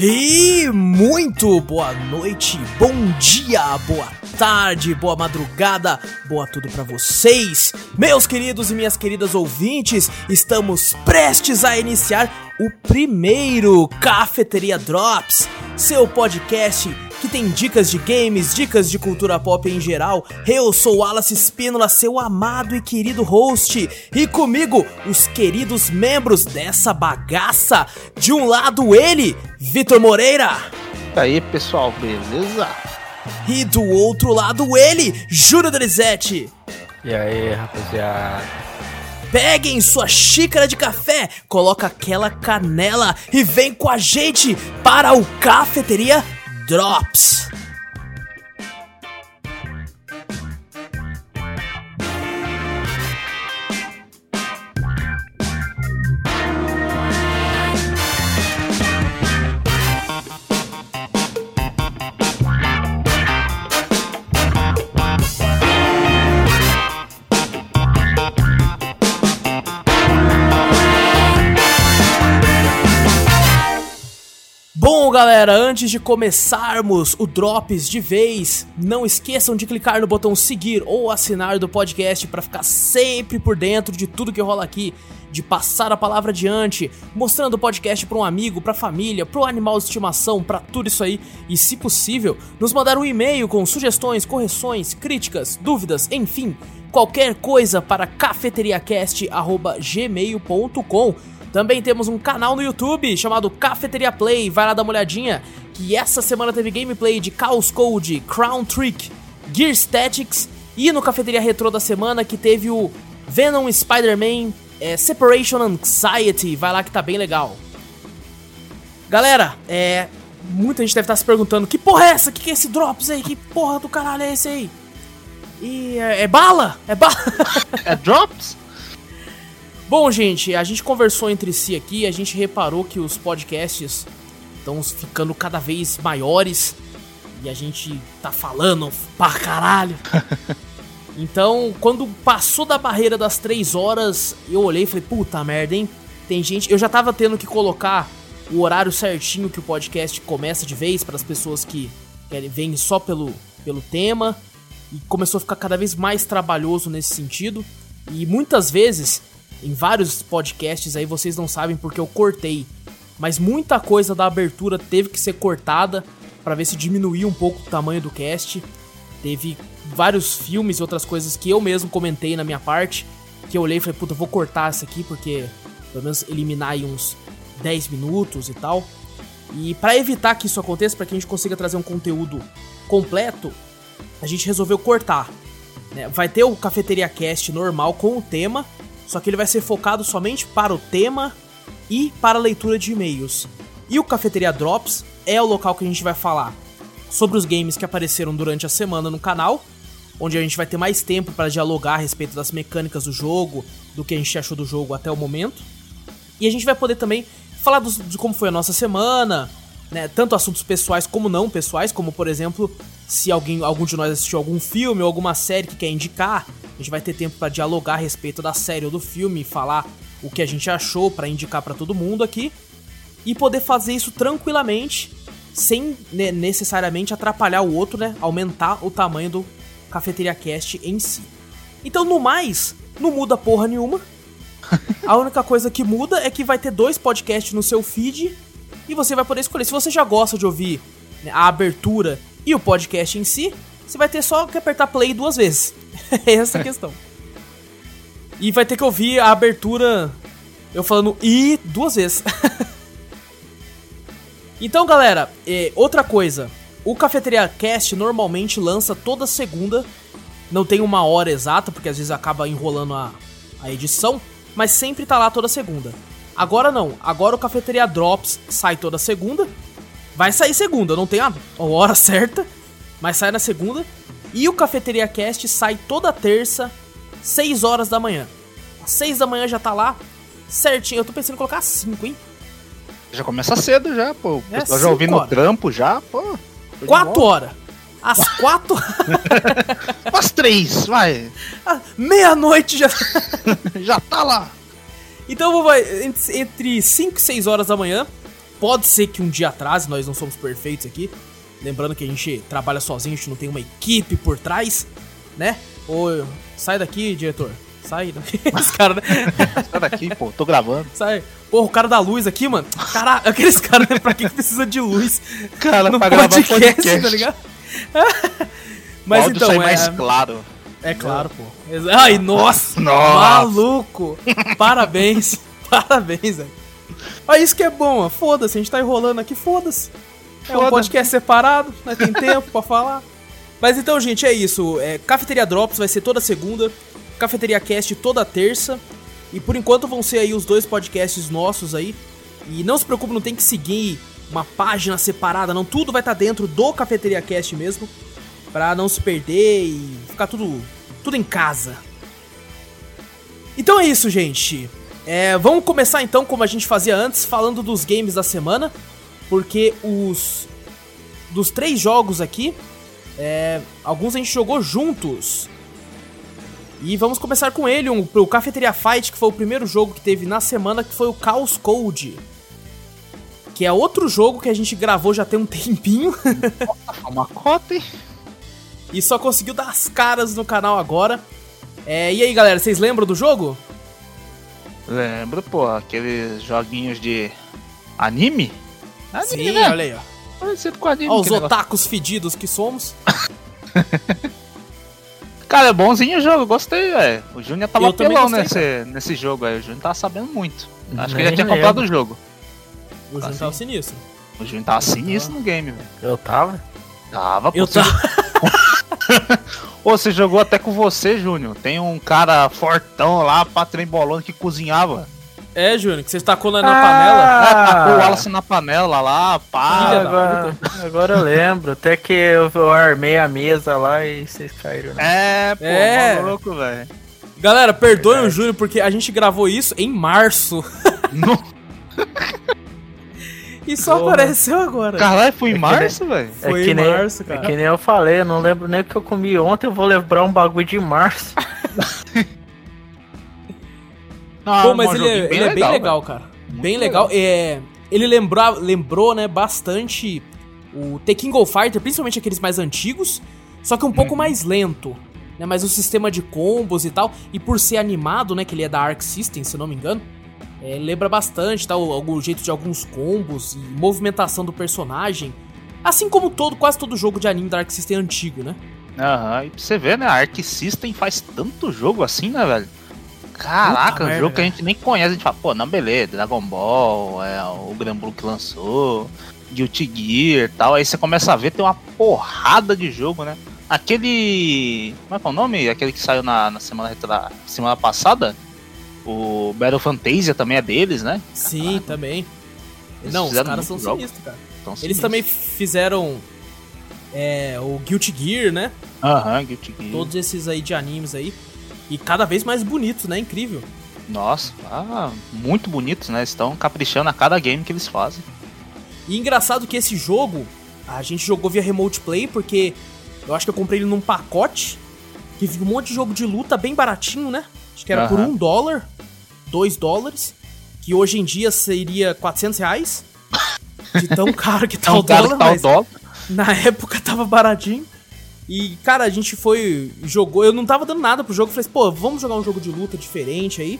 E muito boa noite, bom dia, boa tarde, boa madrugada, boa tudo para vocês. Meus queridos e minhas queridas ouvintes, estamos prestes a iniciar o primeiro Cafeteria Drops, seu podcast que tem dicas de games, dicas de cultura pop em geral. Eu sou Wallace Espínola, seu amado e querido host, e comigo os queridos membros dessa bagaça. De um lado ele, Vitor Moreira. E aí, pessoal, beleza? E do outro lado ele, Júlio Drizete. E aí, rapaziada? Peguem sua xícara de café, coloca aquela canela e vem com a gente para o Cafeteria Drops. Galera, antes de começarmos o Drops de vez, não esqueçam de clicar no botão seguir ou assinar do podcast para ficar sempre por dentro de tudo que rola aqui, de passar a palavra adiante, mostrando o podcast para um amigo, para família, para o animal de estimação, para tudo isso aí, e se possível, nos mandar um e-mail com sugestões, correções, críticas, dúvidas, enfim, qualquer coisa para cafeteriacast@gmail.com. Também temos um canal no YouTube chamado Cafeteria Play, vai lá dar uma olhadinha. Que essa semana teve gameplay de Chaos Code, Crown Trick, Gear Statics e no Cafeteria Retro da semana que teve o Venom Spider-Man é, Separation Anxiety, vai lá que tá bem legal. Galera, é. Muita gente deve estar se perguntando: que porra é essa? Que que é esse Drops aí? Que porra do caralho é esse aí? E é, é bala? É bala? É Drops? Bom, gente, a gente conversou entre si aqui, a gente reparou que os podcasts estão ficando cada vez maiores e a gente tá falando pra caralho. Então, quando passou da barreira das três horas, eu olhei e falei, puta merda, hein? Tem gente. Eu já tava tendo que colocar o horário certinho que o podcast começa de vez para as pessoas que querem, vêm só pelo, pelo tema. E começou a ficar cada vez mais trabalhoso nesse sentido. E muitas vezes em vários podcasts aí vocês não sabem porque eu cortei, mas muita coisa da abertura teve que ser cortada para ver se diminuía um pouco o tamanho do cast. Teve vários filmes e outras coisas que eu mesmo comentei na minha parte, que eu olhei e falei, puta, vou cortar isso aqui porque pelo menos eliminar aí uns 10 minutos e tal. E para evitar que isso aconteça, para que a gente consiga trazer um conteúdo completo, a gente resolveu cortar. né? Vai ter o Cafeteria Cast normal com o tema, só que ele vai ser focado somente para o tema e para a leitura de e-mails. E o Cafeteria Drops é o local que a gente vai falar sobre os games que apareceram durante a semana no canal, onde a gente vai ter mais tempo para dialogar a respeito das mecânicas do jogo, do que a gente achou do jogo até o momento. E a gente vai poder também falar dos- de como foi a nossa semana, né? Tanto assuntos pessoais como não pessoais, como por exemplo, se alguém, algum de nós assistiu algum filme ou alguma série que quer indicar, a gente vai ter tempo para dialogar a respeito da série ou do filme, falar o que a gente achou para indicar para todo mundo aqui e poder fazer isso tranquilamente, sem né, necessariamente atrapalhar o outro, né? Aumentar o tamanho do Cafeteria Cast em si. Então, no mais, não muda porra nenhuma. A única coisa que muda é que vai ter dois podcasts no seu feed e você vai poder escolher. Se você já gosta de ouvir né, a abertura e o podcast em si, você vai ter só que apertar play duas vezes. Essa é a questão. E vai ter que ouvir a abertura eu falando e duas vezes. então, galera, é, outra coisa. O Cafeteria Cast normalmente lança toda segunda. Não tem uma hora exata, porque às vezes acaba enrolando a, a edição. Mas sempre tá lá toda segunda. Agora não. Agora o Cafeteria Drops sai toda segunda. Vai sair segunda, não tem a hora certa. Mas sai na segunda. E o Cafeteria Cast sai toda terça, 6 horas da manhã. Às 6 da manhã já tá lá, certinho. Eu tô pensando em colocar 5, hein? Já começa cedo já, pô. É, já ouvindo o trampo já, pô. show de 4 bola. horas. Às 4. Às três, vai. Meia-noite já. Já tá lá. Então vai entre 5 e 6 horas da manhã. Pode ser que um dia atrase, nós não somos perfeitos aqui. Lembrando que a gente trabalha sozinho, a gente não tem uma equipe por trás, né? Ou sai daqui, diretor. Sai daqui. Esse cara, né? Sai daqui, pô, tô gravando. Sai. Porra, o cara da luz aqui, mano. Caralho, aqueles caras, né? Pra que que precisa de luz? Cara, no pra gravar podcast, podcast. tá ligado? Mas áudio então, é, mais claro. É claro, pô. Ai, nossa! Nossa. Maluco! Parabéns! Parabéns, velho. Olha, isso que é bom, ó. Foda-se, a gente tá enrolando aqui, foda-se. É um podcast separado, né? Tem tempo pra falar. Mas então, gente, é isso. É, Cafeteria Drops vai ser toda segunda. Cafeteria Cast toda terça. E por enquanto vão ser aí os dois podcasts nossos aí. E não se preocupe, não tem que seguir uma página separada, não. Tudo vai estar dentro do Cafeteria Cast mesmo. Pra não se perder e ficar tudo, tudo em casa. Então é isso, gente. É, vamos começar então, como a gente fazia antes, falando dos games da semana. Porque os. Dos três jogos aqui, é, alguns a gente jogou juntos. E vamos começar com ele, um, o Cafeteria Fight, que foi o primeiro jogo que teve na semana, que foi o Chaos Code. Que é outro jogo que a gente gravou já tem um tempinho. Uma cota, hein? E só conseguiu dar as caras no canal agora. É, e aí, galera, vocês lembram do jogo? Lembra, pô, aqueles joguinhos de anime? Anime, Sim, né? olha aí, ó. Parecido com anime. Ó, os aquele negócio. otakus fedidos que somos. Cara, é bonzinho o jogo, gostei, velho. O Júnior tava Eu também pelão gostei, nesse, nesse jogo aí. O Júnior tava sabendo muito. Acho que ele já tinha lembro. comprado o jogo. O Júnior Assim. tava sinistro. O Júnior tava sinistro no game, velho. Eu tava? Tava, pô. Eu tava. Ô, você jogou até com você, Júnior. Tem um cara fortão lá, patrembolando, que cozinhava. É, Júnior, que você tacou na, na panela. Ah, tacou o Ah, Wallace na panela lá, pá. Agora, agora eu lembro. Até que eu, eu armei a mesa lá e vocês caíram. Né? É, pô, É. maluco, velho. Galera, perdoem o Júnior porque a gente gravou isso em março. E só Porra. apareceu agora. Caralho, foi É em que março, velho? Foi que em nem, março, É cara. que nem eu falei, eu não lembro nem o que eu comi ontem, eu vou lembrar um bagulho de março. Ah, Pô, mas ele, é, ele é bem legal, cara. Muito bem legal. É, ele lembra, lembrou, né, bastante o The King of Fighter, principalmente aqueles mais antigos, só que um pouco Uhum. mais lento. Né, mas o sistema de combos e tal, e por ser animado, né, que ele é da Arc System, se não me engano, é, lembra bastante, tá, o, o jeito de alguns combos e movimentação do personagem. Assim como todo, quase todo jogo de anime da Arc System antigo, né? Aham, e pra você ver, né? A Arc System faz tanto jogo assim, né, velho? Caraca, Puta um merda, jogo que a velho. gente nem conhece, a gente fala, pô, não, beleza, Dragon Ball, é, o Granblue que lançou, Guilty Gear e tal, aí você começa a ver, tem uma porrada de jogo, né? Aquele. Como é que é o nome? Aquele que saiu na, na semana, retra- semana passada? O Battle Fantasia também é deles, né? Sim, também. Eles não, os caras são sinistros, cara. Então, Eles sinistro. também fizeram é, o Guilty Gear, né? Aham, Guilty Gear. Todos esses aí de animes aí. E cada vez mais bonitos, né? Incrível. Nossa, ah, muito bonitos, né? Estão caprichando a cada game que eles fazem. E engraçado que esse jogo, a gente jogou via Remote Play, porque eu acho que eu comprei ele num pacote, que vinha um monte de jogo de luta bem baratinho, né? Acho que era por Aham. um dólar, dois dólares, que hoje em dia seria 400 reais. De tão caro que tá o dólar, que tá o dólar. na época tava baratinho. E, cara, a gente foi, jogou, eu não tava dando nada pro jogo, falei assim, pô, vamos jogar um jogo de luta diferente aí.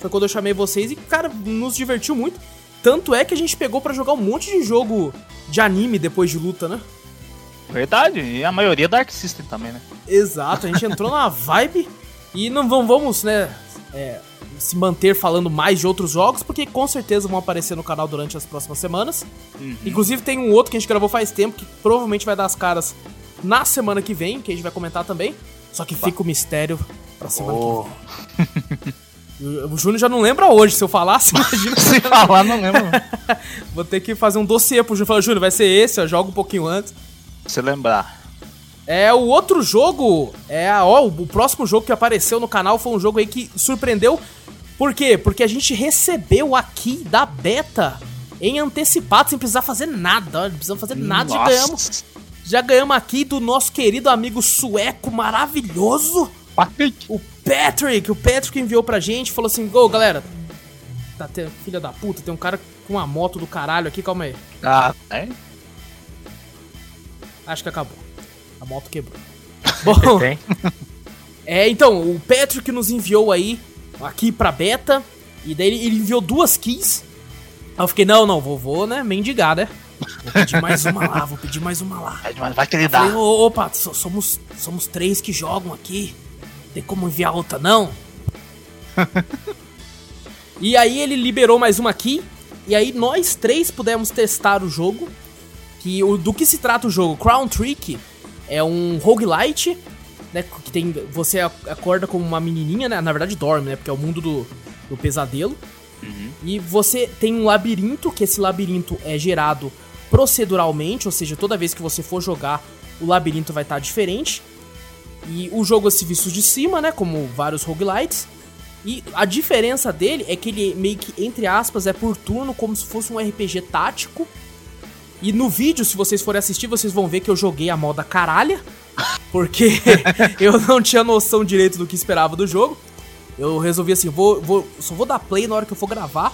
Foi quando eu chamei vocês e, cara, nos divertiu muito. Tanto é que a gente pegou pra jogar um monte de jogo de anime depois de luta, né? Verdade, e a maioria da Arc System também, né? Exato, a gente entrou na vibe e não vamos, né, é, se manter falando mais de outros jogos, porque com certeza vão aparecer no canal durante as próximas semanas. Uhum. Inclusive tem um outro que a gente gravou faz tempo, que provavelmente vai dar as caras na semana que vem, que a gente vai comentar também. Só que fica o mistério pra semana Oh. que vem. O o Júnior já não lembra hoje, se eu falasse, imagina. Se falar, não lembro. Vou ter que fazer um dossiê pro Júnior. Falar, Júnior, vai ser esse, ó, joga um pouquinho antes. Se lembrar. É, o outro jogo, é, ó, o próximo jogo que apareceu no canal foi um jogo aí que surpreendeu. Por quê? Porque a gente recebeu aqui da beta em antecipado, sem precisar fazer nada. Não precisamos fazer nada, já Nossa. ganhamos. Já ganhamos aqui do nosso querido amigo sueco maravilhoso, Patrick. o Patrick. O Patrick enviou pra gente, falou assim: Ô galera, Tá, tem, filha da puta, tem um cara com uma moto do caralho aqui, calma aí. Ah, é? Acho que acabou. A moto quebrou. Bom, é, então, o Patrick nos enviou aí, aqui pra beta, e daí ele, ele enviou duas keys. Aí eu fiquei, não, não, vou, vou, né, mendigar, né? Vou pedir mais uma lá, vou pedir mais uma lá. Mas vai que ele dá. "Ô, opa, so- somos, somos três que jogam aqui. Tem como enviar outra, não? e aí ele liberou mais uma aqui. E aí nós três pudemos testar o jogo. Que o, do que se trata o jogo? Crown Trick é um roguelite, né? Que tem. Você acorda como uma menininha, né? Na verdade dorme, né? Porque é o mundo do, do pesadelo. E você tem um labirinto, que esse labirinto é gerado proceduralmente, ou seja, toda vez que você for jogar, o labirinto vai estar diferente. E o jogo é se visto de cima, né? Como vários roguelites. E a diferença dele é que ele meio que, entre aspas, é por turno, como se fosse um RPG tático. E no vídeo, se vocês forem assistir, vocês vão ver que eu joguei a moda caralha. Porque eu não tinha noção direito do que esperava do jogo. Eu resolvi assim, vou, vou, só vou dar play na hora que eu for gravar,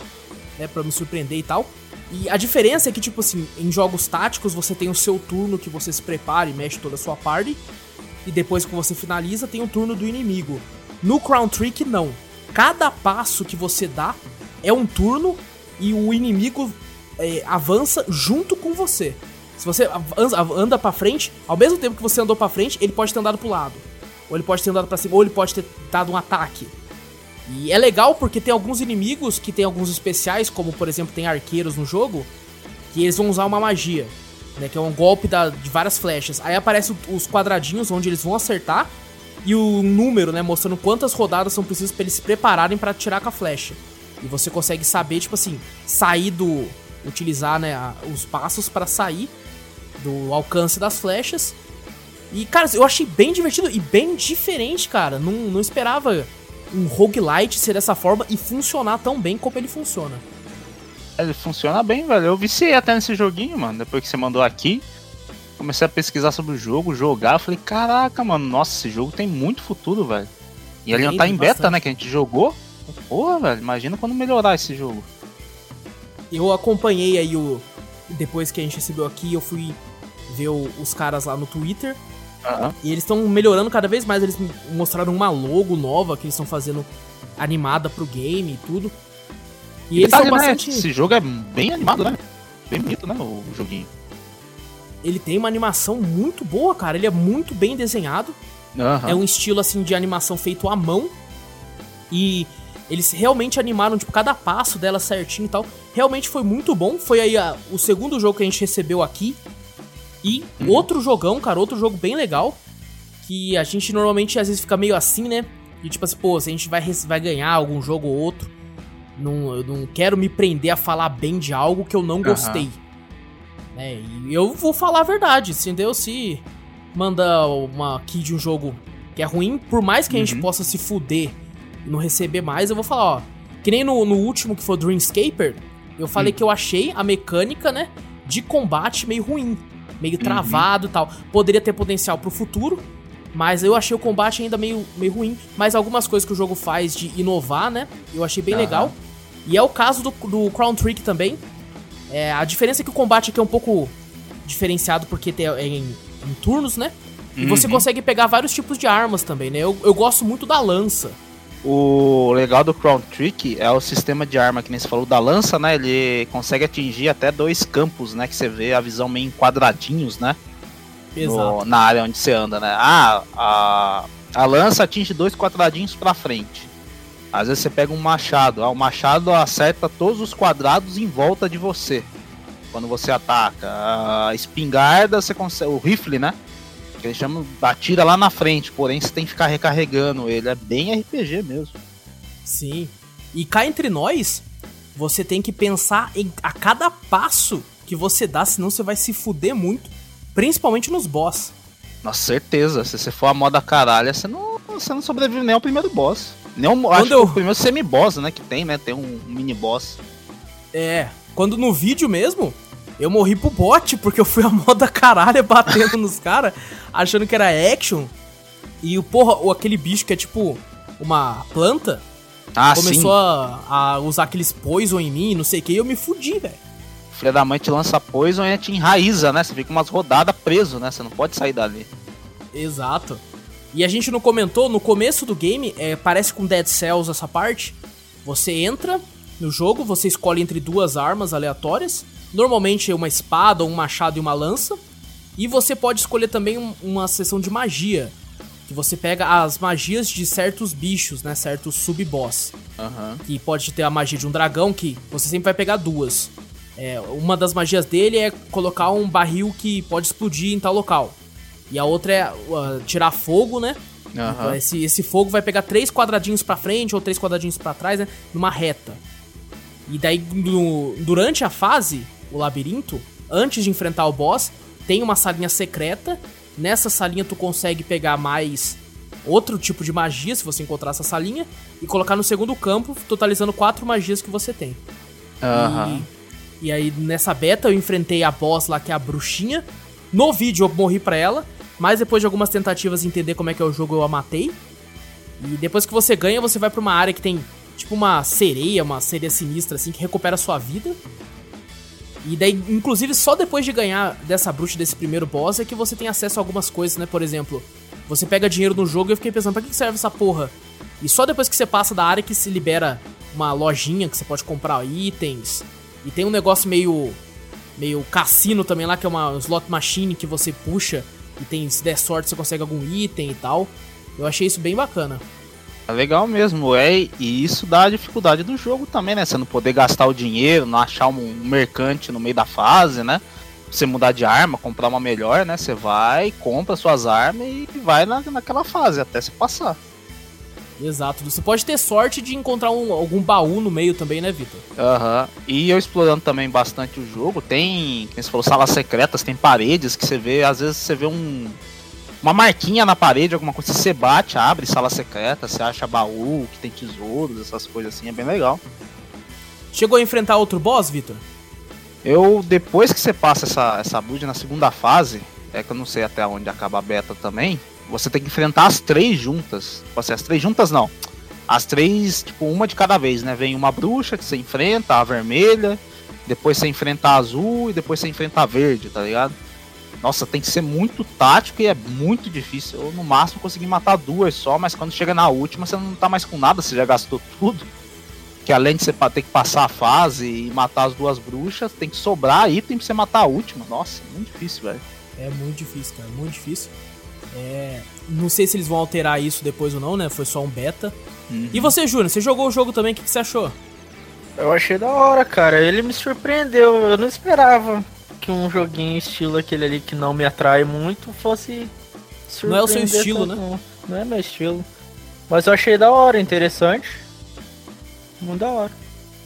né, pra me surpreender e tal. E a diferença é que, tipo assim, em jogos táticos você tem o seu turno que você se prepara e mexe toda a sua party. E depois que você finaliza, tem o turno do inimigo. No Crown Trick, não. Cada passo que você dá é um turno e o inimigo é, avança junto com você. Se você anda pra frente, ao mesmo tempo que você andou pra frente, ele pode ter andado pro lado. Ou ele pode ter andado pra cima, ou ele pode ter dado um ataque. E é legal porque tem alguns inimigos que tem alguns especiais, como por exemplo tem arqueiros no jogo, que eles vão usar uma magia, né? Que é um golpe da- de várias flechas. Aí aparecem os quadradinhos onde eles vão acertar e o número, né? Mostrando quantas rodadas são precisas pra eles se prepararem pra atirar com a flecha. E você consegue saber, tipo assim, sair do. Utilizar, né, a- os passos pra sair do alcance das flechas. E, cara, eu achei bem divertido e bem diferente, cara. Não, não esperava um roguelite ser dessa forma e funcionar tão bem como ele funciona. Ele funciona bem, velho. Eu viciei até nesse joguinho, mano. Depois que você mandou aqui, comecei a pesquisar sobre o jogo, jogar. Falei, caraca, mano, nossa, esse jogo tem muito futuro, velho. E ele não tá em beta, bastante. né? Que a gente jogou. Porra, velho, imagina quando melhorar esse jogo. Eu acompanhei aí o. Depois que a gente recebeu aqui, eu fui ver o- os caras lá no Twitter. E eles estão melhorando cada vez mais. Eles mostraram uma logo nova que eles estão fazendo animada pro game e tudo. E eles Detalhe, são né, bastante. Esse jogo é bem animado, né? Bem bonito, né? O joguinho. Ele tem uma animação muito boa, cara. Ele é muito bem desenhado. É um estilo assim de animação feito à mão. E eles realmente animaram tipo cada passo dela certinho e tal. Realmente foi muito bom. Foi aí a- o segundo jogo que a gente recebeu aqui. E outro jogão, cara, outro jogo bem legal. Que a gente normalmente às vezes fica meio assim, né? E tipo assim, pô, se a gente vai, vai ganhar algum jogo ou outro. Não, eu não quero me prender a falar bem de algo que eu não gostei. Né? E eu vou falar a verdade, entendeu? Se manda uma key de um jogo que é ruim, por mais que a gente Uhum. possa se fuder não receber mais, eu vou falar, ó. Que nem no, no último que foi o Dreamscaper, eu falei que eu achei a mecânica, né, de combate meio ruim, meio travado e tal. Poderia ter potencial pro futuro, mas eu achei o combate ainda meio, meio ruim. Mas algumas coisas que o jogo faz de inovar, né, eu achei bem Aham. legal. E é o caso do, do Crown Trick também. É, a diferença é que o combate aqui é um pouco diferenciado porque tem, é em, em turnos, né? E você Uhum. consegue pegar vários tipos de armas também, né? Eu, eu gosto muito da lança. O legal do Crown Trick é o sistema de arma que nem você falou da lança, né? Ele consegue atingir até dois campos, né? Que você vê a visão meio em quadradinhos, né? no- na área onde você anda, né? Ah, a, a lança atinge dois quadradinhos pra frente. Às vezes você pega um machado, ah, o machado acerta todos os quadrados em volta de você quando você ataca. A espingarda, você consegue, o rifle, né? Que eles chamam, atira lá na frente, porém você tem que ficar recarregando ele. É bem RPG mesmo. Sim. E cá entre nós, você tem que pensar em a cada passo que você dá, senão você vai se fuder muito. Principalmente nos boss. Nossa, certeza. Se você for a moda caralho, você não, você não sobrevive nem ao primeiro boss. Nem ao, acho eu- o primeiro semi-boss, né? Que tem, né? Tem um, um mini-boss. É, quando no vídeo mesmo, eu morri pro bot, porque eu fui a moda caralho batendo nos caras, achando que era action. E o porra, ou aquele bicho que é tipo uma planta, Ah, Começou a, a, usar aqueles poison em mim, não sei o que, e eu me fudi, velho. Filha da mãe te lança poison e te enraiza, né? Você fica umas rodadas preso, né? Você não pode sair dali. Exato. E a gente não comentou, no começo do game, é, parece com Dead Cells essa parte. Você entra no jogo, você escolhe entre duas armas aleatórias. Normalmente é uma espada, um machado e uma lança. E você pode escolher também uma seção de magia. Que você pega as magias de certos bichos, né? Certos sub-boss. Uhum. Que pode ter a magia de um dragão, que você sempre vai pegar duas. É, uma das magias dele é colocar um barril que pode explodir em tal local. E a outra é uh, tirar fogo, né? Uhum. Então esse, esse fogo vai pegar três quadradinhos para frente ou três quadradinhos para trás, né? Numa reta. E daí, no, durante a fase, o labirinto, antes de enfrentar o boss, tem uma salinha secreta. Nessa salinha tu consegue pegar mais outro tipo de magia, se você encontrar essa salinha, e colocar no segundo campo, totalizando quatro magias que você tem. Uhum. E, e aí, nessa beta, eu enfrentei a boss lá, que é a bruxinha. No vídeo eu morri pra ela, mas depois de algumas tentativas de entender como é que é o jogo, eu a matei. E depois que você ganha, você vai pra uma área que tem tipo uma sereia, uma sereia sinistra assim, que recupera a sua vida. E daí, inclusive, só depois de ganhar dessa bruxa desse primeiro boss é que você tem acesso a algumas coisas, né? Por exemplo, você pega dinheiro no jogo e eu fiquei pensando, pra que serve essa porra? E só depois que você passa da área que se libera uma lojinha que você pode comprar itens. E tem um negócio meio. meio cassino também lá, que é uma slot machine que você puxa e tem, se der sorte, você consegue algum item e tal. Eu achei isso bem bacana. É legal mesmo, é, e isso dá a dificuldade do jogo também, né? Você não poder gastar o dinheiro, não achar um mercante no meio da fase, né? Você mudar de arma, comprar uma melhor, né? Você vai, compra suas armas e vai na, naquela fase até se passar. Exato. Você pode ter sorte de encontrar um, algum baú no meio também, né, Vitor? Aham. Uhum. E eu explorando também bastante o jogo, tem, como você falou, salas secretas, tem paredes que você vê, às vezes você vê um uma marquinha na parede, alguma coisa, você bate, abre sala secreta, você acha baú, que tem tesouros, essas coisas assim, é bem legal. Chegou a enfrentar outro boss, Vitor? Eu, depois que você passa essa, essa build na segunda fase, é que eu não sei até onde acaba a beta também, você tem que enfrentar as três juntas. Tipo assim, as três juntas não. As três, tipo, uma de cada vez, né? Vem uma bruxa que você enfrenta, a vermelha, depois você enfrenta a azul e depois você enfrenta a verde, tá ligado? Nossa, tem que ser muito tático e é muito difícil. Eu no máximo consegui matar duas só, mas quando chega na última você não tá mais com nada, você já gastou tudo. Que além de você ter que passar a fase e matar as duas bruxas, tem que sobrar item pra você matar a última. Nossa, muito difícil, velho. É muito difícil, cara, muito difícil. É, não sei se eles vão alterar isso depois ou não, né? Foi só um beta. Uhum. E você, Júnior, você jogou o jogo também, o que, que, você achou? Eu achei da hora, cara. Ele me surpreendeu. Eu não esperava que um joguinho estilo aquele ali que não me atrai muito fosse. Não é o seu estilo, né? Não. não é meu estilo. Mas eu achei da hora, interessante. Muito da hora.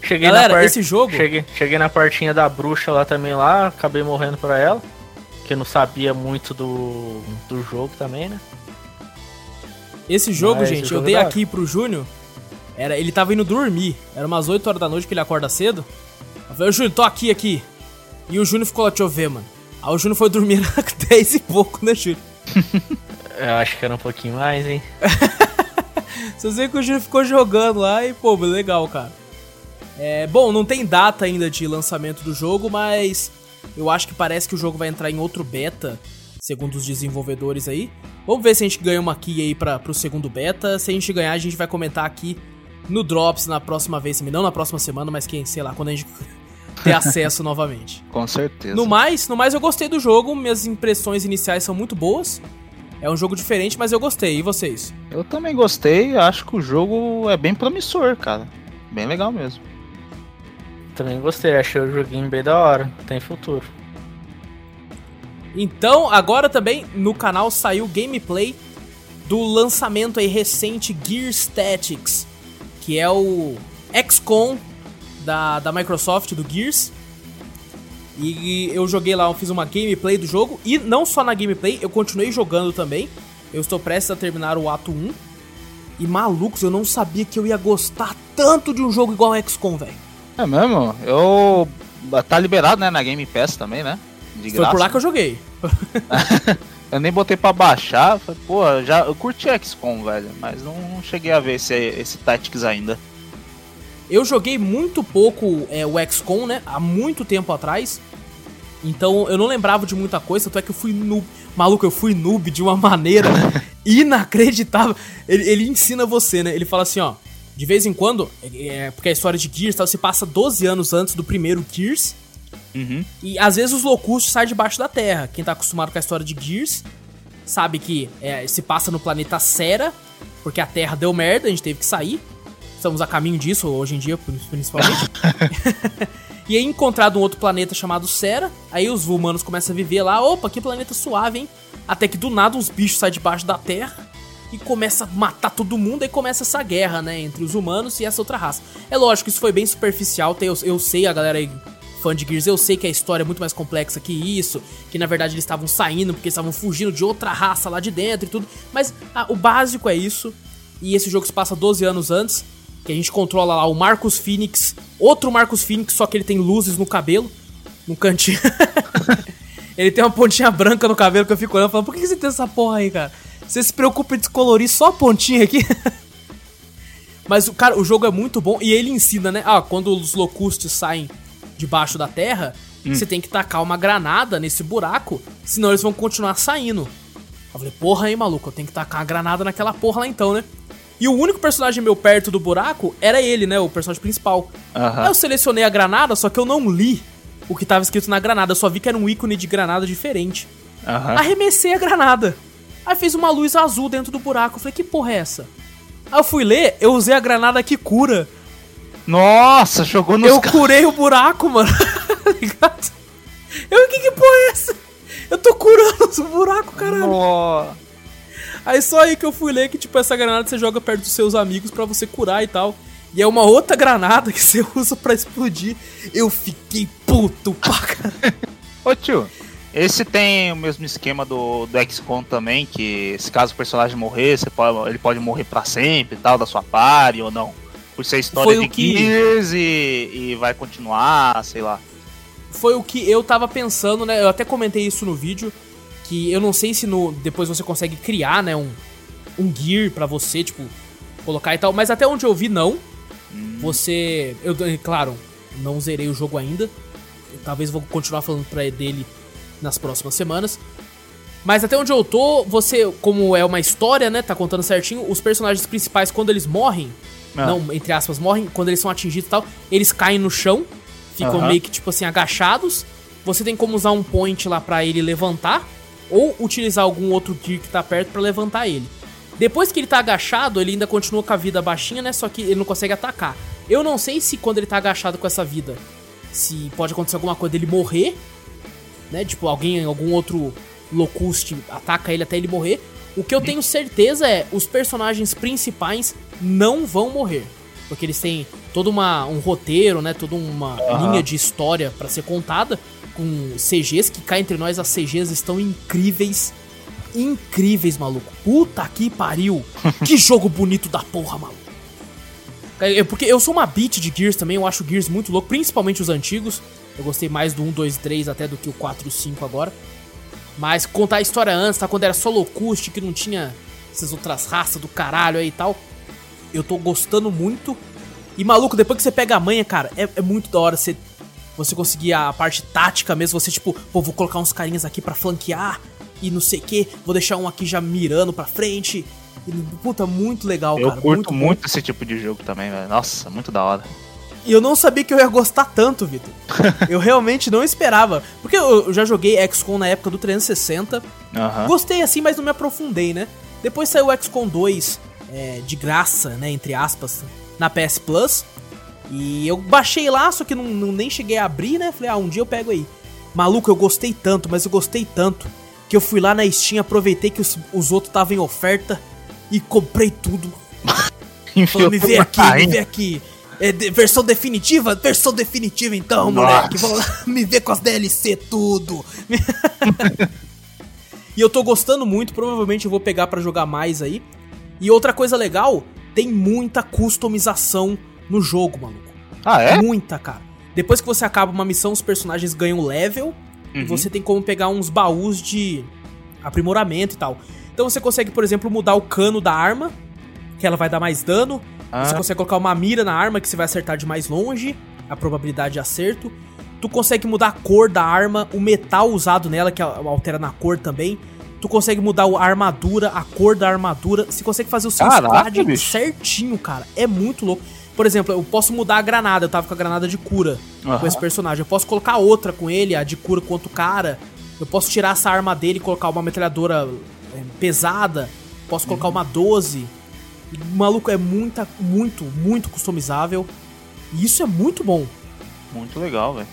Cheguei Galera, na part... esse jogo. Cheguei, cheguei na partinha da bruxa lá também lá, acabei morrendo pra ela que não sabia muito do, do jogo também, né? Esse jogo, Mas gente, eu dei aqui pro Júnior. Era, ele tava indo dormir. Era umas 8 horas da noite que ele acorda cedo. Eu falei, Júnior, tô aqui, aqui. E o Júnior ficou lá, deixa eu ver, mano. Aí o Júnior foi dormir às 10 e pouco, né, Júnior? eu acho que era um pouquinho mais, hein? Você vê que o Júnior ficou jogando lá e, pô, legal, cara. É, bom, não tem data ainda de lançamento do jogo, mas eu acho que parece que o jogo vai entrar em outro beta, segundo os desenvolvedores aí. Vamos ver se a gente ganha uma key aí para pro segundo beta. Se a gente ganhar, a gente vai comentar aqui no Drops na próxima vez, não na próxima semana, mas quem, sei lá, quando a gente ter acesso novamente. Com certeza. No mais, no mais eu gostei do jogo, minhas impressões iniciais são muito boas. É um jogo diferente, mas eu gostei. E vocês? Eu também gostei, acho que o jogo é bem promissor, cara. Bem legal mesmo. Também gostei, achei o joguinho bem da hora. Tem futuro. Então, agora também no canal saiu gameplay do lançamento aí recente Gear Statics, que é o XCOM da, da Microsoft, do Gears. E eu joguei lá, eu fiz uma gameplay do jogo. E não só na gameplay, eu continuei jogando também. Eu estou prestes a terminar o ato 1. E malucos, eu não sabia que eu ia gostar tanto de um jogo igual XCOM, velho. É mesmo? Eu. Tá liberado, né, na Game Pass também, né? De Foi por lá que eu joguei. eu nem botei pra baixar. Falei, pô, já, eu curti XCOM, velho, mas não cheguei a ver esse, esse Tactics ainda. Eu joguei muito pouco é, o XCOM, né? Há muito tempo atrás. Então eu não lembrava de muita coisa, tanto é que eu fui noob. Maluco, eu fui noob de uma maneira inacreditável. Ele, ele ensina você, né? Ele fala assim, ó. De vez em quando, é, porque a história de Gears tá, se passa 12 anos antes do primeiro Gears. Uhum. E às vezes os locustos saem debaixo da terra. Quem tá acostumado com a história de Gears sabe que é, se passa no planeta Sera, porque a Terra deu merda, a gente teve que sair. Estamos a caminho disso hoje em dia, principalmente. e aí encontrado um outro planeta chamado Sera. Aí os humanos começam a viver lá. Opa, que planeta suave, hein? Até que do nada uns bichos saem debaixo da Terra e começa a matar todo mundo. E começa essa guerra, né? Entre os humanos e essa outra raça. É lógico, isso foi bem superficial. Eu, eu sei, a galera aí fã de Gears, eu sei que a história é muito mais complexa que isso, que na verdade eles estavam saindo porque estavam fugindo de outra raça lá de dentro e tudo, mas ah, o básico é isso. E esse jogo se passa 12 anos antes, que a gente controla lá o Marcus Phoenix, outro Marcus Phoenix, só que ele tem luzes no cabelo, no cantinho. ele tem uma pontinha branca no cabelo que eu fico olhando e falando, por que você tem essa porra aí, cara? Você se preocupa em descolorir só a pontinha aqui? Mas, cara, o jogo é muito bom e ele ensina, né? Ah, quando os locustes saem debaixo da terra, hum. você tem que tacar uma granada nesse buraco, senão eles vão continuar saindo. Eu falei, porra aí, maluco, eu tenho que tacar uma granada naquela porra lá então, né? E o único personagem meu perto do buraco era ele, né? O personagem principal. Uhum. Aí eu selecionei a granada, só que eu não li o que tava escrito na granada. Eu só vi que era um ícone de granada diferente. Uhum. Arremessei a granada. Aí fez uma luz azul dentro do buraco. Eu falei, que porra é essa? Aí eu fui ler, eu usei a granada que cura. Nossa, jogou no. Eu curei o buraco, mano. Ligado? eu, que que porra é essa? Eu tô curando o buraco, caralho. Nossa. Aí só aí que eu fui ler que, tipo, essa granada você joga perto dos seus amigos para você curar e tal. E é uma outra granada que você usa para explodir. Eu fiquei puto pra caralho. Ô tio, esse tem o mesmo esquema do, do XCOM também, que se caso o personagem morrer, você pode, ele pode morrer para sempre e tal, da sua party ou não? Por ser história Foi de que... Gears e, e vai continuar, sei lá. Foi o que eu tava pensando, né? Eu até comentei isso no vídeo que eu não sei se no depois você consegue criar, né, um, um gear para você, tipo, colocar e tal, mas até onde eu vi não. Hum. Você, eu claro, não zerei o jogo ainda. Talvez vou continuar falando para dele nas próximas semanas. Mas até onde eu tô, você, como é uma história, né, tá contando certinho, os personagens principais quando eles morrem, Ah. não, entre aspas, morrem, quando eles são atingidos e tal, eles caem no chão, ficam Aham. meio que tipo assim agachados. Você tem como usar um point lá pra ele levantar ou utilizar algum outro gear que tá perto pra levantar ele. Depois que ele tá agachado, ele ainda continua com a vida baixinha, né? Só que ele não consegue atacar. Eu não sei se quando ele tá agachado com essa vida, se pode acontecer alguma coisa dele morrer, né? Tipo, alguém, algum outro locuste ataca ele até ele morrer. O que eu tenho certeza é, os personagens principais não vão morrer. Porque eles têm todo uma, um roteiro, né? Toda uma Aham. linha de história pra ser contada. Com CGs, que cá entre nós as CGs estão incríveis. Incríveis, maluco. Puta que pariu. que jogo bonito da porra, maluco. É, Porque eu sou uma beat de Gears também, eu acho Gears muito louco, principalmente os antigos. Eu gostei mais do 1, 2, 3 até do que o 4 e o 5 agora. Mas contar a história antes, tá? Quando era só Locuste, que não tinha essas outras raças do caralho aí e tal. Eu tô gostando muito. E maluco, depois que você pega a manha, cara, é, é muito da hora você, você conseguir a parte tática mesmo. Você, tipo, pô, vou colocar uns carinhas aqui pra flanquear e não sei o que. Vou deixar um aqui já mirando pra frente. E, puta, muito legal, Eu cara. curto bom. muito, esse tipo de jogo também, velho. Nossa, muito da hora. E eu não sabia que eu ia gostar tanto, Vitor. eu realmente não esperava. Porque eu eu já joguei XCOM na época do 360. Aham. Gostei assim, mas não me aprofundei, né? Depois saiu o XCOM 2 é, de graça, né? Entre aspas, na PS Plus. E eu baixei lá, só que não, não- nem cheguei a abrir, né? Falei, ah, um dia eu pego aí. Maluco, eu gostei tanto, mas eu gostei tanto que eu fui lá na Steam, aproveitei que os, os outros estavam em oferta e comprei tudo. Falou, me vê aqui, me vê aqui. É de- versão definitiva? Versão definitiva então, Nossa. moleque. Vamos lá, me vê com as DLC tudo. e eu tô gostando muito, provavelmente eu vou pegar pra jogar mais aí. E outra coisa legal, tem muita customização no jogo, maluco. Ah, é? Muita, cara. Depois que você acaba uma missão, os personagens ganham level e Uhum. você tem como pegar uns baús de aprimoramento e tal. Então você consegue, por exemplo, mudar o cano da arma, que ela vai dar mais dano. Ah. Você consegue colocar uma mira na arma que você vai acertar de mais longe, a probabilidade de acerto. Tu consegue mudar a cor da arma, o metal usado nela, que altera na cor também. Tu consegue mudar a armadura, a cor da armadura. Você consegue fazer o seu Caraca, squad bicho. certinho, cara. É muito louco. Por exemplo, eu posso mudar a granada. Eu tava com a granada de cura com Aham. esse personagem. Eu posso colocar outra com ele, a de cura com outro cara. Eu posso tirar essa arma dele e colocar uma metralhadora é, pesada. Posso colocar uma 12. E, maluco, é muita, muito, muito customizável. E isso é muito bom. Muito legal, velho.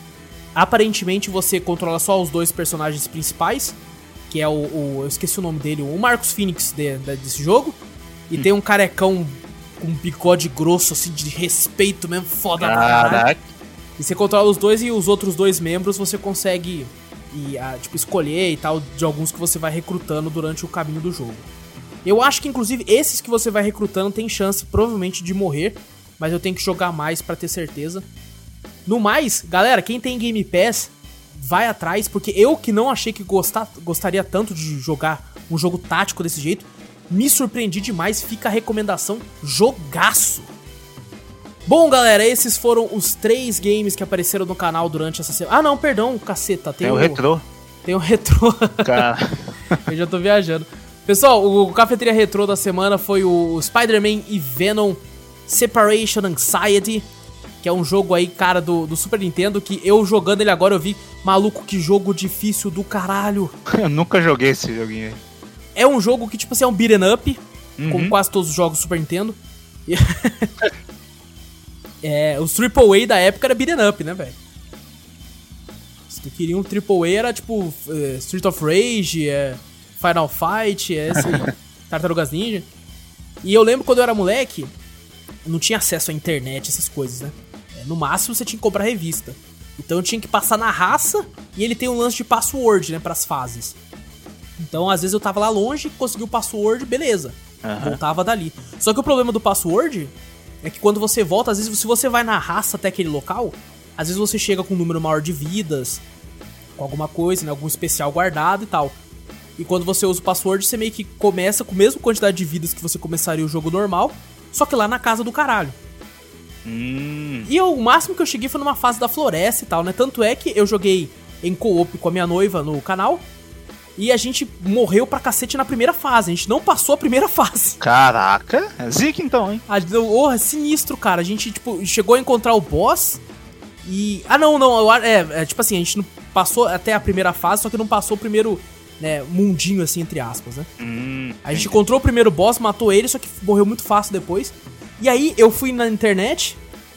Aparentemente você controla só os dois personagens principais, que é o, o- eu esqueci o nome dele, o Marcos Phoenix de- de- desse jogo, e tem um carecão com um bigode grosso assim de respeito mesmo, foda. Caraca. E você controla os dois e os outros dois membros você consegue e, ah, tipo, escolher e tal de alguns que você vai recrutando durante o caminho do jogo. Eu acho que inclusive esses que você vai recrutando tem chance provavelmente de morrer, mas eu tenho que jogar mais pra ter certeza. No mais, galera, quem tem Game Pass, vai atrás, porque eu que não achei que gostar, gostaria tanto de jogar um jogo tático desse jeito, me surpreendi demais, fica a recomendação jogaço. Bom, galera, esses foram os três games que apareceram no canal durante essa semana. Ah, não, perdão, caceta, tem, Tem o retrô. Tem o retrô. Cara. Eu já tô viajando. Pessoal, o Cafeteria Retrô da semana foi o Spider-Man e Venom Separation Anxiety, que é um jogo aí, cara, do, do Super Nintendo, que eu jogando ele agora eu vi, maluco, que jogo difícil do caralho. Eu nunca joguei esse joguinho aí. É um jogo que, tipo assim, é um beat'em up, como Uhum. quase todos os jogos do Super Nintendo. É, os AAA da época era beat'em up, né, velho? Se tu queria um AAA era tipo é, Street of Rage, é, Final Fight, é esse aí, Tartarugas Ninja. E eu lembro quando eu era moleque, não tinha acesso à internet, essas coisas, né? No máximo você tinha que comprar revista. Então eu tinha que passar na raça e ele tem um lance de password, né, pras fases. Então, às vezes eu tava lá longe, consegui o password, beleza. Aham. Voltava dali. Só que o problema do password é que quando você volta, às vezes, se você vai na raça até aquele local, às vezes você chega com um número maior de vidas, com alguma coisa, né? Algum especial guardado e tal. E quando você usa o password, você meio que começa com a mesma quantidade de vidas que você começaria o jogo normal, só que lá na casa do caralho. Hum. E eu- o máximo que eu cheguei foi numa fase da floresta e tal, né? Tanto é que eu joguei em co-op com a minha noiva no canal. E a gente morreu pra cacete na primeira fase. A gente não passou a primeira fase. Caraca. É zica então, hein? A, oh, é sinistro, cara. A gente, tipo, chegou a encontrar o boss. E. Ah, não, não. É, é, tipo assim, a gente não passou até a primeira fase, só que não passou o primeiro, né, mundinho, assim, entre aspas, né? Hum. A gente encontrou o primeiro boss, matou ele, só que morreu muito fácil depois. E aí eu fui na internet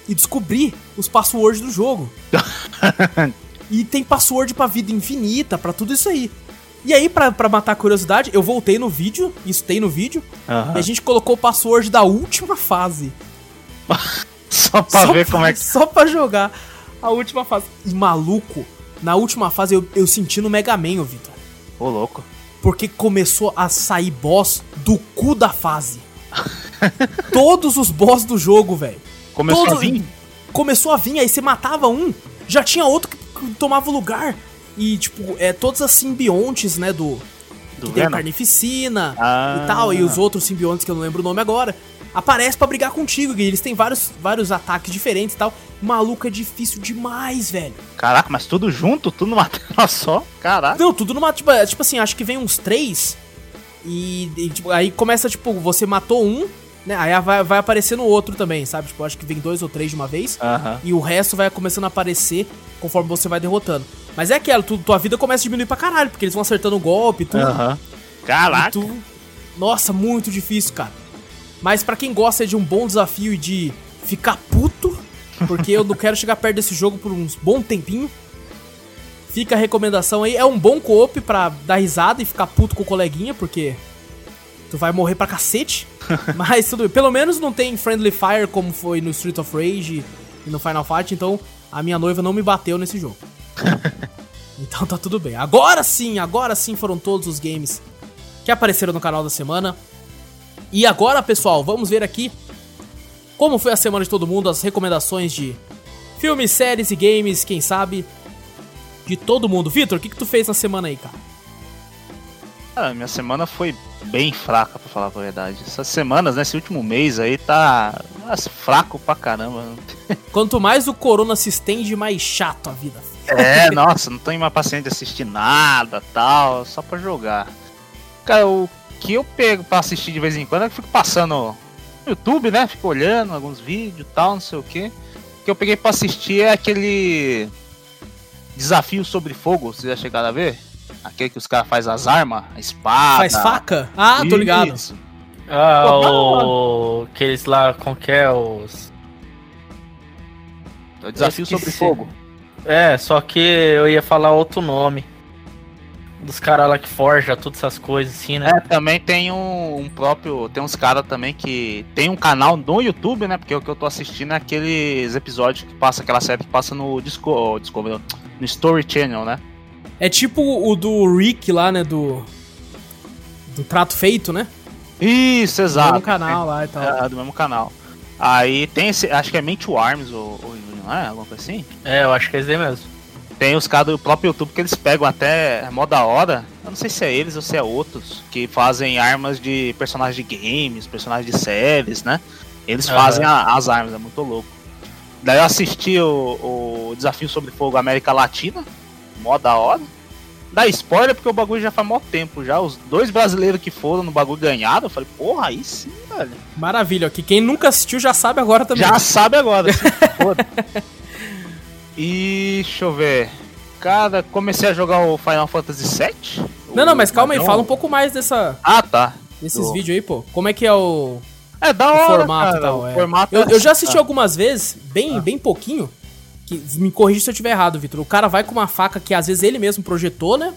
e descobri os passwords do jogo. e tem password pra vida infinita, pra tudo isso aí. E aí, pra, pra matar a curiosidade, eu voltei no vídeo, isso tem no vídeo, Aham. e a gente colocou o password da última fase. Só pra ver como é que. Só pra jogar a última fase. E maluco, na última fase eu, eu senti no Mega Man, ô Vitor. Ô, louco. Porque começou a sair boss do cu da fase. Todos os boss do jogo, velho. Começou Todos- a vir? Começou a vir, aí você matava um, já tinha outro que, que tomava o lugar. E, tipo, é, todas as simbiontes, né, do... Do que tem Venom? Carnificina Ah. e tal, e os outros simbiontes que eu não lembro o nome agora, aparecem pra brigar contigo, e eles têm vários, vários ataques diferentes e tal. Maluco, é difícil demais, velho. Caraca, mas tudo junto? Tudo numa tela só? Caraca. Não, tudo numa. Tipo, é, tipo assim, acho que vem uns três. E, e, tipo, aí começa, tipo, você matou um, né? Aí vai, vai aparecendo outro também, sabe? Tipo, acho que vem dois ou três de uma vez. Aham. E o resto vai começando a aparecer conforme você vai derrotando. Mas é aquela, tu, tua vida começa a diminuir pra caralho, porque eles vão acertando o golpe e tudo. Aham. E Caraca. tu... Nossa, muito difícil, cara. Mas pra quem gosta de um bom desafio e de ficar puto, porque eu não quero chegar perto desse jogo por uns bom tempinho. Fica a recomendação aí. É um bom co-op pra dar risada e ficar puto com o coleguinha, porque tu vai morrer pra cacete. Mas tudo bem. Pelo menos não tem Friendly Fire como foi no Street of Rage e no Final Fight, então a minha noiva não me bateu nesse jogo. então tá tudo bem. Agora sim, agora sim foram todos os games que apareceram no canal da semana. E agora, pessoal, vamos ver aqui como foi a semana de todo mundo, as recomendações de filmes, séries e games, quem sabe, de todo mundo. Vitor, o que, que tu fez na semana aí, cara? Ah, minha semana foi bem fraca, pra falar a verdade. Essas semanas, né? Esse último mês aí tá. Nossa, fraco pra caramba. Quanto mais o corona se estende, mais chato a vida. É, nossa, não tenho paciência de assistir nada tal, só pra jogar. Cara, o que eu pego pra assistir de vez em quando é que eu fico passando no YouTube, né? Fico olhando alguns vídeos tal, não sei o que. O que eu peguei pra assistir é aquele Desafio sobre Fogo, vocês já chegaram a ver? Aquele que os caras fazem as armas, a espada. Faz faca? Ah, tô ligado. Isso. Ah, o... aqueles lá, com que é os... É o Desafio sobre. Fogo. É, só que eu ia falar outro nome. Dos caras lá que forja todas essas coisas assim, né? É, também tem um, um próprio. Tem uns caras também que tem um canal no YouTube, né? Porque o que eu tô assistindo é aqueles episódios que passa, aquela série que passa no Disco, Discovery, no Story Channel, né? É tipo o do Rick lá, né? Do. Do Trato Feito, né? Isso, Do exato. mesmo canal lá e tal. É, do mesmo canal. Aí tem esse. Acho que é Mente Arms ou, ou não é? Alguma coisa assim? É, eu acho que é esse aí mesmo. Tem os caras do próprio YouTube que eles pegam até mó da hora. Eu não sei se é eles ou se é outros. Que fazem armas de personagens de games, personagens de séries, né? Eles Aham. fazem a- as armas, é muito louco. Daí eu assisti o, o Desafio sobre Fogo América Latina. Mó da hora. Dá spoiler porque o bagulho já faz mó tempo já. Os dois brasileiros que foram no bagulho ganharam. Eu falei, porra, aí sim, velho. Maravilha, ó. Que quem nunca assistiu já sabe agora também. Já sabe agora. foda. e deixa eu ver. Cara, comecei a jogar o Final Fantasy VII. Não, não, mas calma aí, Não. fala um pouco mais dessa, Ah, tá. desses Do- vídeos aí, pô. Como é que é o, É da o hora, formato cara. tal? O é. formato eu, é eu já assim, assisti tá. algumas vezes, bem, bem pouquinho. Que, me corrija se eu estiver errado, Vitor. O cara vai com uma faca que às vezes ele mesmo projetou, né?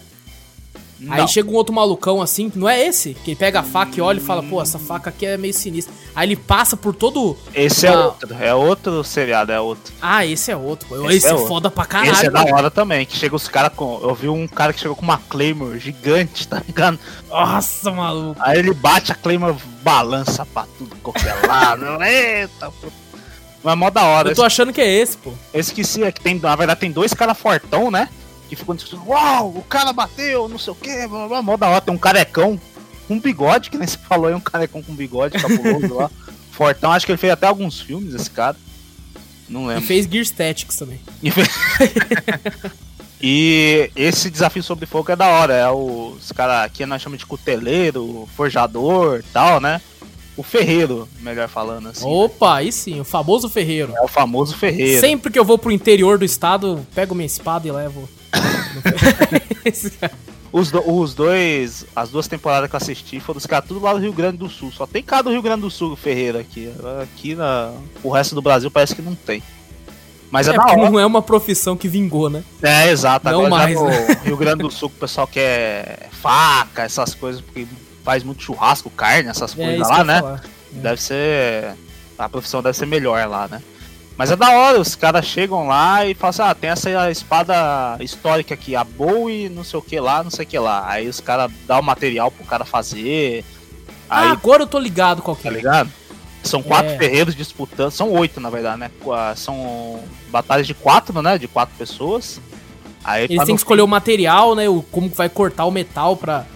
Não. Aí chega um outro malucão assim, não é esse? Que ele pega a faca e olha e fala, pô, essa faca aqui é meio sinistra. Aí ele passa por todo. Esse é uma- outro. É outro seriado, é outro. Ah, esse é outro. pô. Esse Esse, é é outro. foda pra caralho. Esse é da hora também. Que chega os caras com. Eu vi um cara que chegou com uma Claymore gigante, tá ligado? Nossa, maluco. Aí ele bate a Claymore, balança pra tudo, qualquer lado. Eita, pô. Mas é mó da hora. Eu tô achando que é esse, pô. Eu esqueci, é que tem, na verdade tem dois caras fortão, né? Que ficam discutindo, uau, o cara bateu, não sei o que, blá blá blá, mó da hora. Tem um carecão com um bigode, que nem você falou aí, um carecão com bigode cabuloso lá. Fortão, acho que ele fez até alguns filmes, esse cara. Não E lembro. fez Gear Statics também. E fez- E esse desafio sobre fogo é da hora. É o- os caras aqui nós chamamos de cuteleiro, forjador tal, né? O ferreiro, melhor falando assim. Opa, aí sim, o famoso ferreiro. É o famoso ferreiro. Sempre que eu vou pro interior do estado, pego minha espada e levo. Os, do- os dois, as duas temporadas que eu assisti foram dos caras tudo lá do Rio Grande do Sul. Só tem cara do Rio Grande do Sul, Ferreira aqui. Aqui na, o resto do Brasil parece que não tem. Mas é, É porque hora. não é uma profissão que vingou, né? É, exato. Não Agora mais, no Rio Grande do Sul que o pessoal quer faca, essas coisas, porque faz muito churrasco, carne, essas É coisas lá, né? falar. Deve ser. A profissão deve ser melhor lá, né? Mas é da hora, os caras chegam lá e falam assim, ah, tem essa espada histórica aqui, a Bowie, não sei o que lá, não sei o que lá. Aí os caras dão o material pro cara fazer. Ah, Aí, agora eu tô ligado qual que tá é. ligado? São quatro É. ferreiros disputando, são oito na verdade, né? São batalhas de quatro, né? De quatro pessoas. Aí Eles têm que escolher o material, né? O, como vai cortar o metal pra.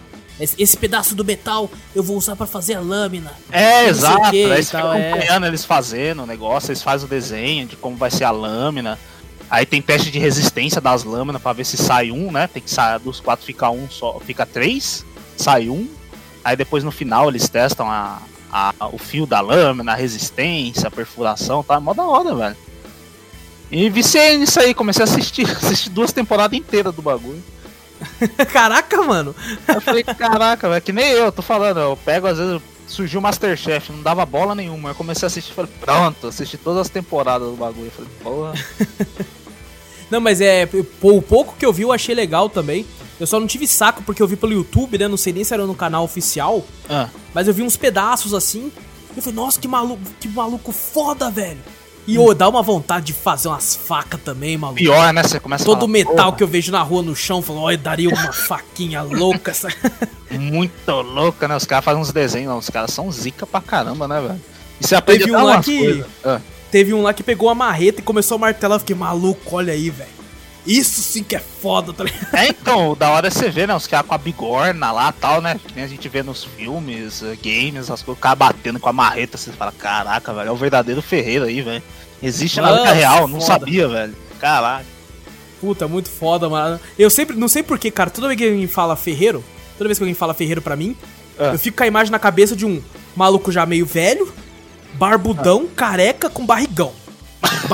Esse, pedaço do metal eu vou usar pra fazer a lâmina. É, exato. que Aí e você tal, é. acompanhando eles fazendo o negócio, eles fazem o desenho de como vai ser a lâmina. Aí tem teste de resistência das lâminas pra ver se sai um, né? Tem que sair dos quatro fica um só, fica três, sai um. Aí depois no final eles testam a, a- o fio da lâmina, a resistência, a perfuração, tá? Mó da hora, velho. E viciei nisso aí, comecei a assistir, assisti duas temporadas inteiras do bagulho. Caraca, mano. Eu falei, caraca, velho, que nem eu, tô falando, eu pego, às vezes surgiu o Masterchef, não dava bola nenhuma. Eu comecei a assistir, falei, pronto, assisti todas as temporadas do bagulho. Eu falei, porra. Não, mas é. O pouco que eu vi eu achei legal também. Eu só não tive saco porque eu vi pelo YouTube, né? Não sei nem se era no canal oficial. Ah, Mas eu vi uns pedaços assim. E eu falei, nossa, que maluco, que maluco foda, velho. E ô, dá uma vontade de fazer umas facas também, maluco. pior, né? Você começa a Todo falar, metal porra, que eu vejo na rua no chão, eu falo, olha, daria uma faquinha louca. Essa... Muito louca, né? Os caras fazem uns desenhos, os caras são zica pra caramba, né, velho? E você aprende Teve um lá que-. Ah, Teve um lá que pegou a marreta e começou a martelar. Eu fiquei maluco, olha aí, velho. Isso sim que é foda, tá ligado? É, então, da hora é você vê, né? Os caras com a bigorna lá tal, né? Que nem a gente vê nos filmes, eh, games, as coisas, o cara batendo com a marreta, você fala, caraca, velho, é o verdadeiro Ferreira aí, velho. Existe na vida Nossa, real, não foda. sabia, velho. Caraca. Puta, muito foda, mano. Eu sempre, não sei porquê, cara, toda vez que alguém fala ferreiro, toda vez que alguém fala ferreiro pra mim, Ah. eu fico com a imagem na cabeça de um maluco já meio velho, barbudão, careca com barrigão.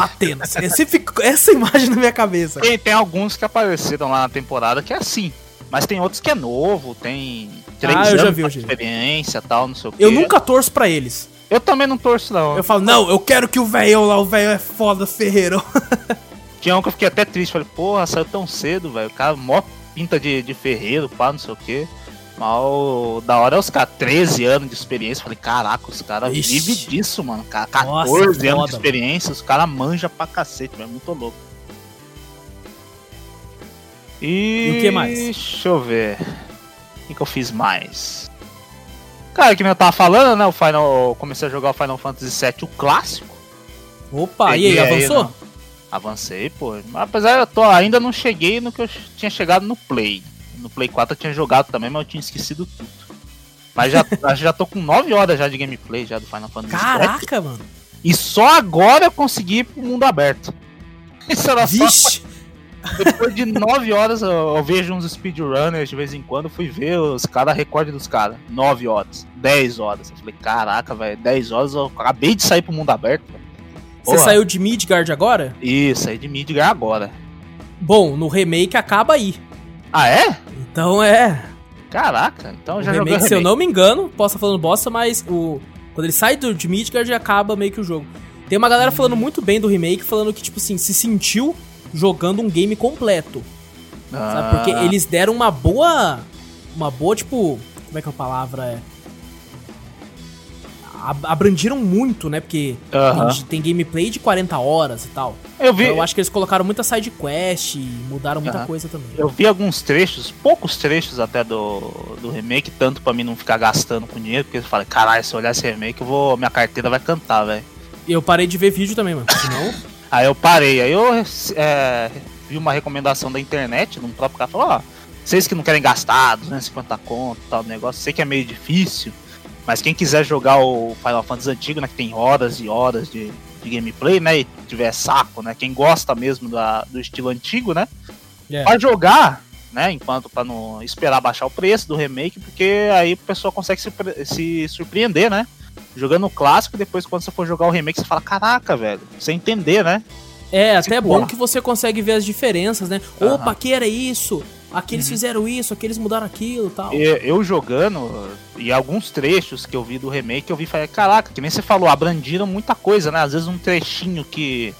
Batendo. assim. Com essa imagem na minha cabeça. Tem, tem alguns que apareceram lá na temporada que é assim. Mas tem outros que é novo, tem três Ah, eu já vi, de experiência tal, não sei o quê. Eu nunca torço pra eles. Eu também não torço, não. Eu falo, não, eu quero que o velhão lá, o velho é foda, ferreiro. Tinha um que eu fiquei até triste. Falei, porra, saiu tão cedo, velho. O cara mó pinta de, de ferreiro, pá, não sei o quê. Mal da hora é os caras, 13 anos de experiência. Falei, caraca, os caras vivem disso, mano. Ca- Nossa, 14 anos foda, de experiência, os caras manjam pra cacete, velho. Muito louco. E... E o que mais? Deixa eu ver. O que, que eu fiz mais? Cara, que nem eu tava falando, né? O Final. Comecei a jogar o Final Fantasy VII, o clássico. Opa, e aí, avançou? né? Avancei, pô. Apesar eu tô, ainda não cheguei no que eu tinha chegado no Play. No Play 4 eu tinha jogado também, mas eu tinha esquecido tudo. Mas já, já tô com 9 horas já de gameplay já do Final Fantasy. Caraca, mano. E só agora eu consegui ir pro mundo aberto. Isso era só Vixe. depois de 9 horas eu, eu vejo uns speedrunners de vez em quando, fui ver os caras, recorde dos caras. 9 horas, 10 horas. Eu falei, caraca, velho, 10 horas eu acabei de sair pro mundo aberto. Você Porra. saiu de Midgard agora? Isso, saí de Midgar agora. Bom, no remake acaba aí. Ah, é? Então é. Caraca, então já remake, se eu não me engano, posso estar falando bosta, mas o. Quando ele sai do, de Midgard, acaba meio que o jogo. Tem uma galera falando muito bem do remake, falando que, tipo assim, se sentiu jogando um game completo. Sabe? Porque Ah, eles deram uma boa. Uma boa, tipo. Como é que é a palavra? É. ab- Abrandiram muito, né? Porque Aham. tem, tem gameplay de 40 horas e tal. Eu vi, Então eu acho que eles colocaram muita side quest e mudaram muita Aham. coisa também. eu vi alguns trechos, poucos trechos até do, do remake, tanto pra mim não ficar gastando com dinheiro, porque eu falei, caralho, se eu olhar esse remake, eu vou, minha carteira vai cantar, velho. E eu parei de ver vídeo também, mano. Senão. Aí eu parei, aí eu é, vi uma recomendação da internet, num próprio cara, falou, ó, vocês que não querem gastar 250 conto e tal negócio, sei que é meio difícil, mas quem quiser jogar o Final Fantasy antigo, né, que tem horas e horas de, de gameplay, né, e tiver saco, né, quem gosta mesmo da, do estilo antigo, né, É. Pode jogar, né? Enquanto pra não esperar baixar o preço do remake, porque aí o pessoal consegue se, se surpreender, né? Jogando o clássico, depois quando você for jogar o remake, você fala, caraca, velho, você entender, né? É, até é Tipo, bom que você consegue ver as diferenças, né? Aham. Opa, aqui era isso, aqui eles fizeram isso, aqui eles mudaram aquilo e tal. E- Eu jogando, e alguns trechos que eu vi do remake, eu vi e falei, caraca, que nem você falou, abrandiram muita coisa, né? Às vezes um trechinho que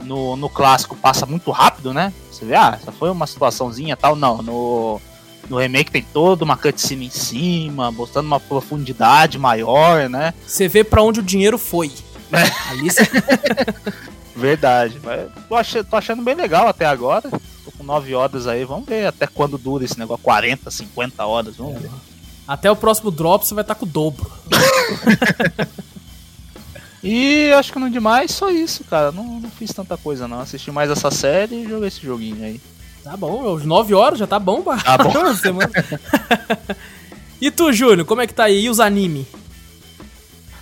no, no clássico passa muito rápido, né? Você vê, ah, essa foi uma situaçãozinha e tal. Não, no, no remake tem toda uma cutscene em cima, mostrando uma profundidade maior, né? Você vê pra onde o dinheiro foi. É. Ali você... Verdade. Mas tô, achando, tô achando bem legal até agora. Tô com 9 horas aí, vamos ver até quando dura esse negócio. 40, 50 horas, vamos ver. Até o próximo drop você vai estar com o dobro. E acho que não demais, só isso, cara. Não, não fiz tanta coisa não. Assisti mais essa série e joguei esse joguinho aí. Tá bom, às 9 horas já tá bom, pá. Tá bom. Semana- e tu, Júnior, como é que tá aí? E os anime?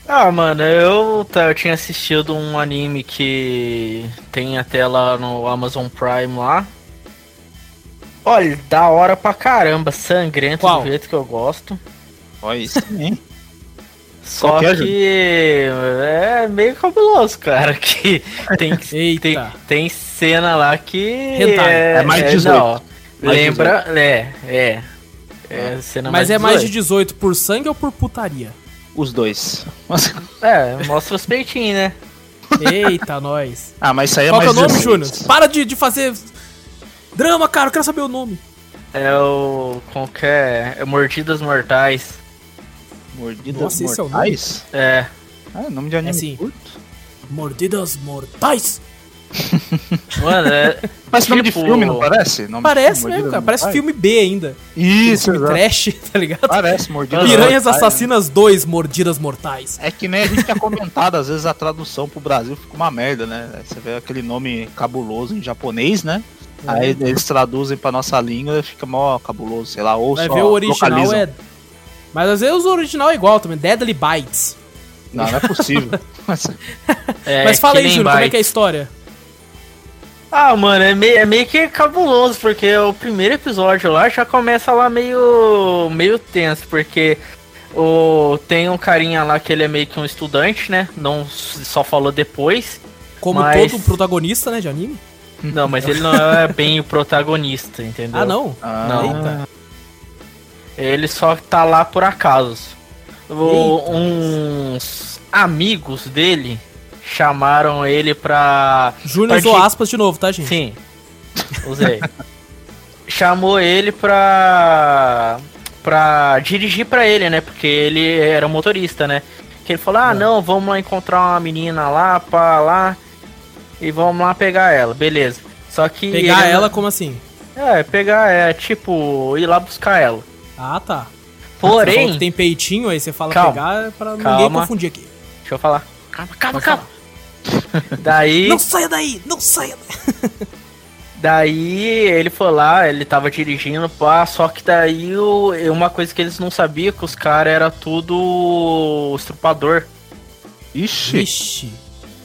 Ah, mano, eu, tá, eu tinha assistido um anime que tem até lá no Amazon Prime lá. Olha, da hora pra caramba, sangrento Qual? do jeito que eu gosto. Olha isso também. Só Qual que é, que é meio cabuloso, cara. Que tem, Eita. tem, tem cena lá que. Hentai. É mais 18. não, Mais lembra. É, é. É cena Mas mais é mais de 18. 18 por sangue ou por putaria? Os dois. É, mostra os peitinhos, né? Eita, nós. Ah, mas isso aí é Qual é mais o nome, 16. Júnior? Para de, de fazer drama, cara, eu quero saber o nome. É o. Como que é? É Mordidas Mortais. Mordidas Nossa, é o mortais? É. Ah, é nome de anime É sim. curto. Mordidas mortais. Mano, é. Mas nome de Tipo- filme, não parece? Nome de Parece filme, mesmo, cara. Parece Mortais? filme B ainda. Isso, filme trash, tá ligado? Parece, Mordidas Piranhas Mortais. Assassinas 2, Mordidas Mortais. É que nem a gente tinha comentado, às vezes a tradução pro Brasil fica uma merda, né? Você vê aquele nome cabuloso em japonês, né? Aí eles traduzem pra nossa língua e fica mó cabuloso, sei lá, ou Vai só ver o original localizam. é. Mas às vezes o original é igual também, Deadly Bites. Não, não é possível. É, Mas fala aí, Júnior, como é que é a história? Ah, mano, é meio, é meio que cabuloso, porque o primeiro episódio lá já começa lá meio, meio tenso, porque o, tem um carinha lá que ele é meio que um estudante, né? Não só falou depois. Como Mas- todo protagonista, né, de anime? Não, mas ele não é bem o protagonista, entendeu? Ah, não? Ah, Não. Eita. Ele só tá lá por acaso. O- uns amigos dele chamaram ele pra. Júnior usou aspas de novo, tá, gente? Sim, usei. Chamou ele pra. pra dirigir pra ele, né? Porque ele era motorista, né? Que ele falou: ah, não, vamos lá encontrar uma menina lá, pra lá. E vamos lá pegar ela, beleza. Só que. Pegar ele- ela como assim? É, pegar, é tipo, ir lá buscar ela. Ah, tá. Falou Porém. que tem peitinho, aí você fala Calma. pegar pra ninguém Calma. confundir aqui. Deixa eu falar. Calma, calma, Pode calma. Daí. Não saia daí! Não saia daí! Daí ele foi lá, ele tava dirigindo, pá, só que daí o, uma coisa que eles não sabiam que os caras era tudo estrupador. Ixi, Ixi.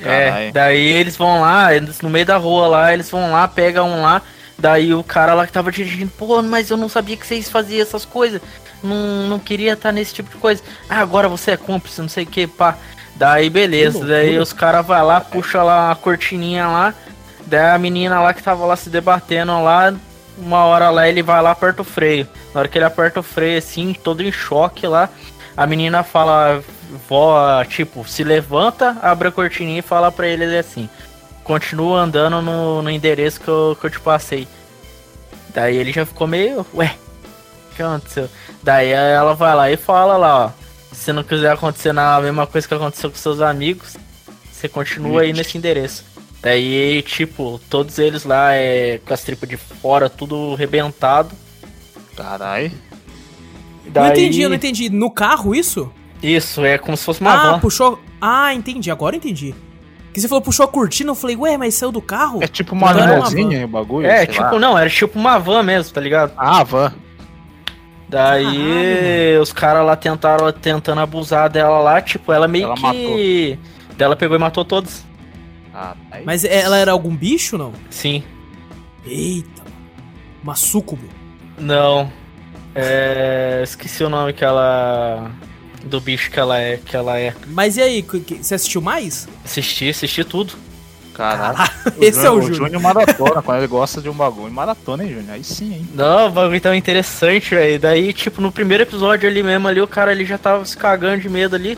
É, daí eles vão lá, eles- no meio da rua lá, eles vão lá, pegam um lá, daí o cara lá que tava dirigindo, pô, mas eu não sabia que vocês faziam essas coisas, não, não queria estar nesse tipo de coisa. Ah, agora você é cúmplice, não sei o que, pá. Daí beleza, daí os caras vai lá, puxa lá a cortininha lá, daí a menina lá que tava lá se debatendo lá, uma hora lá ele vai lá, aperta o freio. Na hora que ele aperta o freio assim, todo em choque lá, a menina fala, vó, tipo, se levanta, abre a cortininha e fala pra ele assim: continua andando no, no endereço que eu, que eu te passei. Daí ele já ficou meio, ué, o que aconteceu? Daí ela vai lá e fala lá, ó. Se não quiser acontecer na mesma coisa que aconteceu com seus amigos, você continua aí nesse endereço. Daí, tipo, todos eles lá é com as tripas de fora, tudo rebentado. caralho. Não Daí- entendi, eu não entendi. No carro isso? Isso, é como se fosse uma ah, van. puxou. Ah, entendi, agora eu entendi. Que você falou puxou a cortina, eu falei, ué, mas saiu do carro? É tipo uma limousine o bagulho? É, sei tipo, lá. não, era tipo uma van mesmo, tá ligado? Ah, van. Daí os caras lá tentaram tentando abusar dela lá, tipo, ela meio Ela que. Daí ela pegou e matou todos. Ah, aí. Mas ela era algum bicho não? Sim. Eita, mano. Uma súcubo. Não. É. Esqueci o nome que ela. Do bicho que ela é. Que ela é. Mas e aí, você assistiu mais? Assisti, assisti tudo. Caralho. Esse é o O Júnior. Júnior maratona, quando ele gosta de um bagulho. Maratona, hein, Júnior? Aí sim, hein? Não, o bagulho tava interessante, velho. Daí, tipo, no primeiro episódio ali mesmo, ali, o cara ali já tava se cagando de medo ali.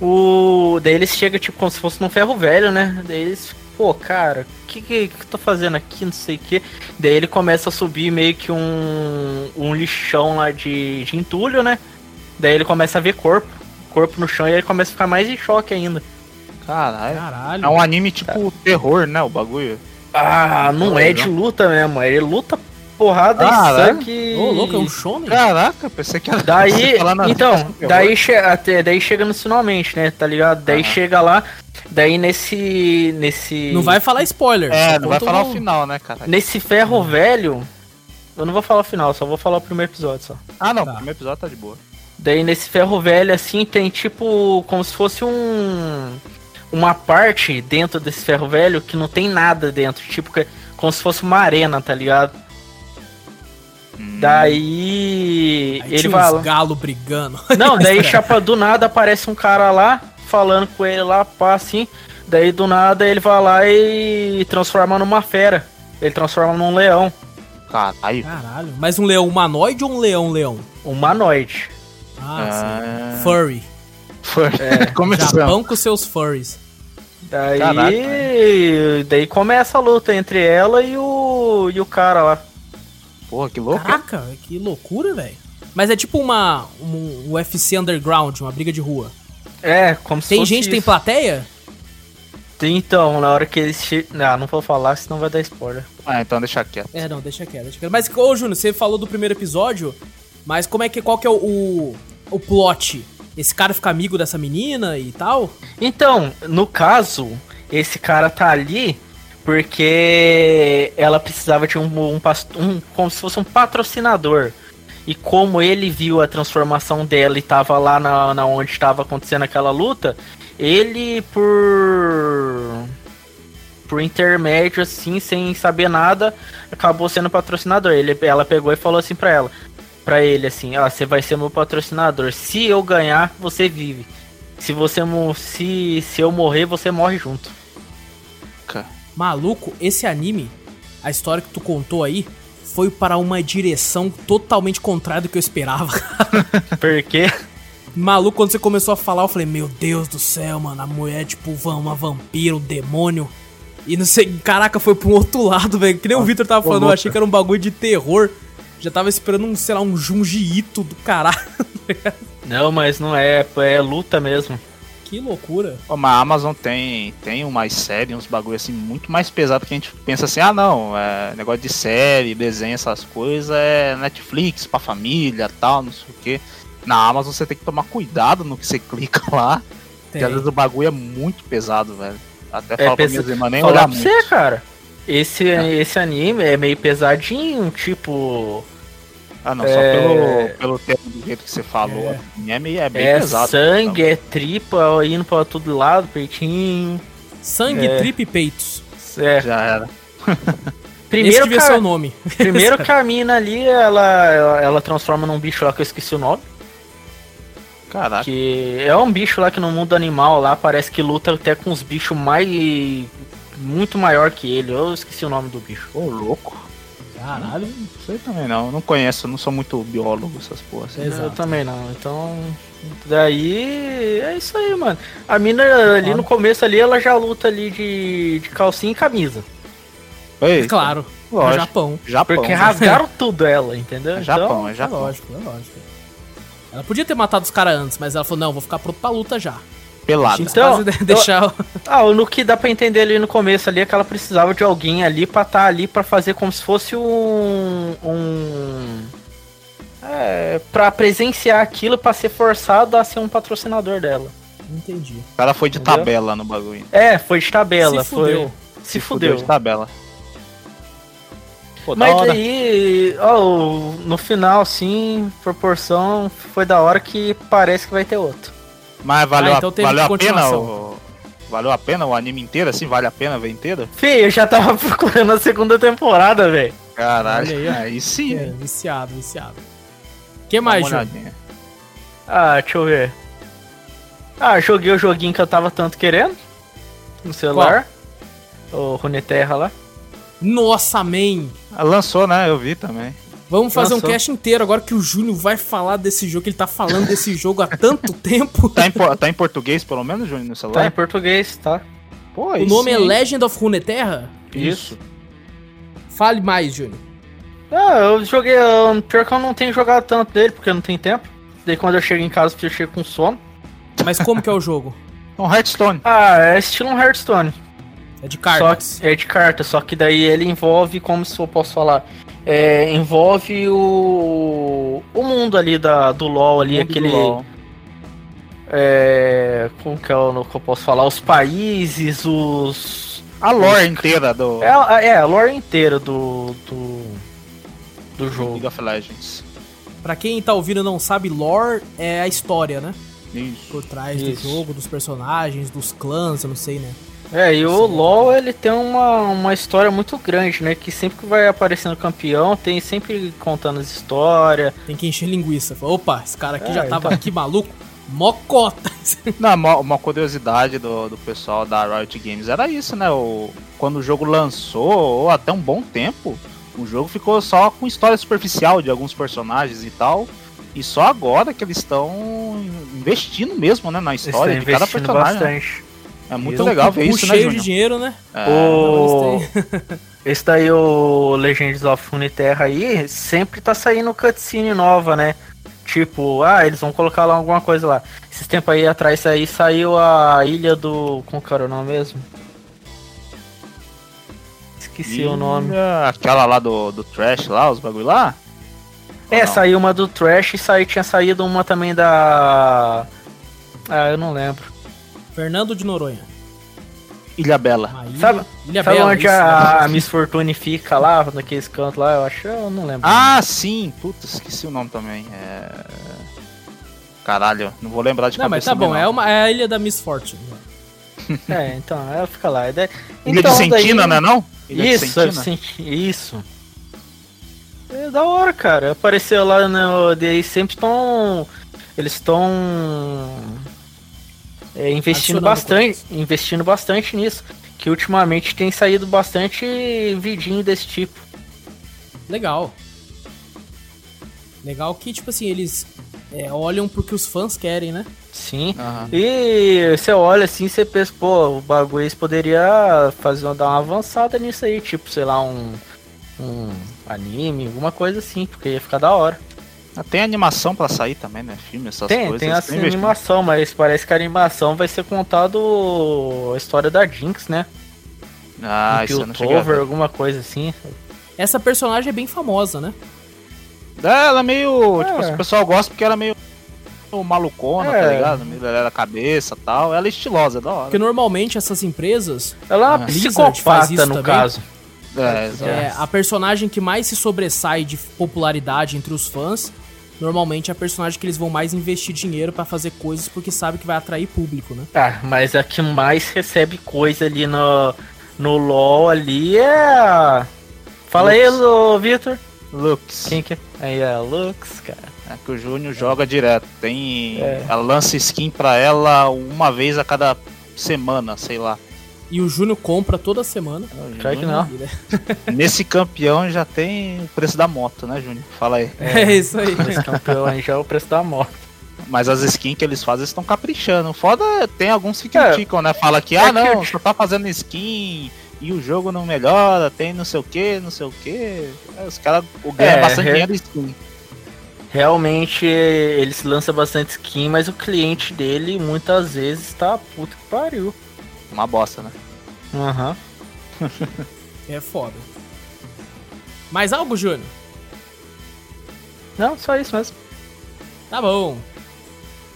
O. Daí eles chegam, tipo, como se fosse num ferro velho, né? Daí eles, pô, cara, o que, que que eu tô fazendo aqui? Não sei o que. Daí ele começa a subir meio que um. um lixão lá de, de entulho, né? Daí ele começa a ver corpo. Corpo no chão e ele começa a ficar mais em choque ainda. Caralho. Caralho. É um anime tipo terror, né? O bagulho. Ah, não é de luta mesmo. Ele luta porrada Caralho. e sangue. Ô, louco, é um shonen? Caraca, pensei que era. Daí, na- então, daí, che até, daí chega no finalmente, né, tá ligado? Daí Aham. chega lá, daí nesse, nesse... Não vai falar spoiler. É, não vai falar o- o final, né, cara? Nesse ferro velho, eu não vou falar o final, só vou falar o primeiro episódio só. Ah, não, Tá. o primeiro episódio tá de boa. Daí nesse ferro velho, assim, tem tipo, como se fosse um... Uma parte dentro desse ferro velho que não tem nada dentro, tipo, que- como se fosse uma arena, tá ligado? Hum. Daí, Aí ele tinha vai uns lá. galo brigando. Não, daí chapa do nada aparece um cara lá, falando com ele lá, pá, assim. Daí do nada ele vai lá e transforma numa fera. Ele transforma num leão, Caralho. Caralho. Mas um leão humanoide ou um leão leão? humanoide. Ah, Ah. sim. Furry. Foi. É, Começamos. Japão com seus furries. Daí, Caraca. daí começa a luta entre ela e o e o cara lá. Porra, que louco. Caraca, que loucura, velho. Mas é tipo uma um UFC underground, uma briga de rua. É, como se Tem gente, tem isso. plateia? Então, na hora que eles che... Não, não vou falar, senão vai dar spoiler. Ah, então deixa quieto. É, não, deixa quieto, deixa quieto. Mas, ô, Júnior, você falou do primeiro episódio, mas como é que, qual que é o, o, o plot? Esse cara fica amigo dessa menina e tal? Então, no caso, esse cara tá ali Porque ela precisava de um, um, um- como se fosse um patrocinador. E como ele viu a transformação dela e tava lá na, na onde estava acontecendo aquela luta, ele por por intermédio assim, sem saber nada, acabou sendo patrocinador. Ele, ela pegou e falou assim pra ela, pra ele assim, ó, você vai ser meu patrocinador. Se eu ganhar, você vive. Se você se se eu morrer, você morre junto. Maluco, esse anime, a história que tu contou aí, foi para uma direção totalmente contrária do que eu esperava. Porque Maluco, quando você começou a falar, eu falei, meu Deus do céu, mano, a mulher é tipo uma vampira, um demônio. E não sei, caraca, foi um outro lado, velho. Que nem o Victor tava falando, eu achei que era um bagulho de terror. Já tava esperando um, sei lá, um Junji Ito do caralho. não, mas não é, é luta mesmo. Que loucura. Pô, mas a Amazon tem, tem umas séries, uns bagulho assim, muito mais pesado que a gente pensa assim, ah não, é, negócio de série, desenho, essas coisas, é Netflix pra família tal, não sei o que. Na Amazon você tem que tomar cuidado no que você clica lá, porque às Tem. vezes o bagulho é muito pesado, velho. Até É falo pra pesa- minhas irmãs nem Falar olhar pra muito. você, cara. Esse, esse anime é meio pesadinho, tipo. Ah não, É. só pelo, pelo tempo do jeito que você falou, É. assim, é, meio, é bem É pesado. sangue, é tripa indo pra todo lado, peitinho. Sangue, É. trip e peitos. É. Já era. Esse Primeiro, ser o nome. primeiro que a mina ali, ela, ela, ela transforma num bicho lá que eu esqueci o nome. Caraca. Que é um bicho lá que no mundo animal lá parece que luta até com os bichos mais. muito maior que ele. Eu esqueci o nome do bicho. Ô, louco. Caralho. Não sei também não, não conheço, não sou muito biólogo, essas porras. assim. Eu também não. Então. Daí. É isso aí, mano. A mina ali no começo ali, ela já luta ali de, de calcinha e camisa. Ei, Claro. No Lógico. Japão. Japão. Porque né? rasgaram tudo ela, entendeu? É Japão, Então, é É Japão. lógico, é lógico. Ela podia ter matado os caras antes, mas ela falou, não, vou ficar pronto pra luta já. Que Então, deixar... o- Ah, no que dá pra entender ali no começo ali é que ela precisava de alguém ali pra estar ali pra fazer como se fosse um. um é, pra presenciar aquilo pra ser forçado a ser um patrocinador dela. Entendi. O cara foi de Entendeu? tabela no bagulho. É, foi de tabela. Se fudeu. Foi, se fudeu. de tabela. Pô, da Mas hora. aí, ó, no final, sim, proporção, foi da hora que parece que vai ter outro. Mas valeu, Ah, então a, valeu a pena o... Valeu a pena o anime inteiro, assim? Vale a pena ver inteiro? Fih, eu já tava procurando a segunda temporada, velho. Caralho, aí, aí sim. É, viciado, viciado. que mais, Ju? Ah, deixa eu ver. Ah, joguei o joguinho que eu tava tanto querendo. No celular. O Runeterra lá. Nossa, man! Ah, Lançou, né? Eu vi também. Vamos fazer um Lançou. cast inteiro agora que o Júnior vai falar desse jogo, que ele tá falando desse jogo há tanto tempo. Tá em, tá em português, pelo menos, Júnior, no Tá celular? em português, tá? Pô, O nome é. Legend of Runeterra? Isso. Fale mais, Júnior. Ah, eu joguei. eu- Pior que eu não tenho jogado tanto dele, porque eu não tenho tempo. Daí quando eu chego em casa, eu chego com sono. Mas como que é o jogo? Um Hearthstone. Ah, é estilo um Hearthstone. É de Só cartas. que é de carta, só que daí ele envolve, como se eu posso falar, é, envolve o, o mundo ali da, do LoL ali, aquele. LoL. É, como que é o que eu posso falar? Os países, os. A lore inteira do É, a- é a lore inteira do. do, do jogo. League of Legends. Pra quem tá ouvindo e não sabe, lore é a história, né? Isso. Por trás Isso. do jogo, dos personagens, dos clãs, eu não sei, né? É, e o LoL ele tem uma, uma história muito grande, né? Que sempre que vai aparecendo campeão, tem sempre contando as histórias. Tem que encher linguiça. Fala, Opa, esse cara aqui É, já tava então. aqui maluco. Mocota. Não, uma, uma curiosidade do, do pessoal da Riot Games era isso, né? O, quando o jogo lançou, ou até um bom tempo, o jogo ficou só com história superficial de alguns personagens e tal. E só agora que eles estão investindo mesmo, né, na história de cada investindo personagem. né? bastante. É muito Então, legal ver isso, né, cheio de dinheiro, né? É, O... Esse daí, o Legends of Runeterra aí, sempre tá saindo cutscene nova, né? Tipo, ah, eles vão colocar lá alguma coisa lá. Esses tempos aí atrás aí saiu a ilha do. Como que era o nome mesmo? Esqueci o nome. Ilha, Aquela lá do, do Trash lá, os bagulho lá? É, saiu uma do Trash e saiu, tinha saído uma também da. Ah, eu não lembro. Fernando de Noronha. Ilha Bela. Ilha, Sabe- ilha Sabe Bela, onde isso, a, a Miss Fortune fica lá, naqueles cantos lá? Eu acho, eu não lembro. Ah, sim. Putz, esqueci o nome também. É... Caralho, não vou lembrar de Não, mas cabeça tá bom, também, é, não. uma, é a ilha da Miss Fortune. É, então, ela fica lá. E daí- Ilha então, de Sentina, daí- né não? Ilha de Isso, Sentina? Senti- isso. É da hora, cara. Apareceu lá no. Daí sempre estão. Eles estão. É, investindo bastante. Investindo bastante nisso. Que ultimamente tem saído bastante vidinho desse tipo. Legal. Legal que, tipo assim, eles é, olham porque os fãs querem, né? Sim. Aham. E você olha assim, você pensa, pô, o bagulho eles poderia fazer dar uma avançada nisso aí, tipo, sei lá, um. Um anime, alguma coisa assim, porque ia ficar da hora. Ah, Tem animação pra sair também, né? Filme, essas Tem, coisas. tem essa investindo. animação, mas parece que a animação vai ser contado a história da Jinx, né? Ah, um isso Piltover, ver. alguma coisa assim. Essa personagem é bem famosa, né? É, ela é meio. É. Tipo, assim, o pessoal gosta porque ela é meio malucona, tá É. ligado? Meio da cabeça e tal. Ela é estilosa, é da hora. Porque normalmente essas empresas, Ela é uma psicopata isso no também. caso. É, exato. é, a personagem que mais se sobressai de popularidade entre os fãs, normalmente é a personagem que eles vão mais investir dinheiro pra fazer coisas porque sabe que vai atrair público, né? Ah, mas a que mais recebe coisa ali no, no LoL ali é. a- Fala aí, Lux. ô, Victor. Lux. Quem que é? Aí é a Lux, cara. É que o Júnior joga direto. Tem. É. Ela lança skin pra ela uma vez a cada semana, sei lá. E o Júnior compra toda semana. O Claro que não. Nesse campeão já tem o preço da moto, né, Júnior? Fala aí. É, isso aí. Esse campeão aí já é o preço da moto. Mas as skins que eles fazem estão caprichando. Foda, é- tem alguns que É. criticam, né? Fala que, É ah, que não, só tá fazendo skin e o jogo não melhora, tem não sei o que, não sei o que. Os caras ganham É, bastante re- dinheiro em skin. Realmente eles lançam bastante skin, mas o cliente dele muitas vezes tá puta que pariu. Uma bosta, né? Aham. É foda. Mais algo, Júnior? Não, só isso mesmo. Tá bom.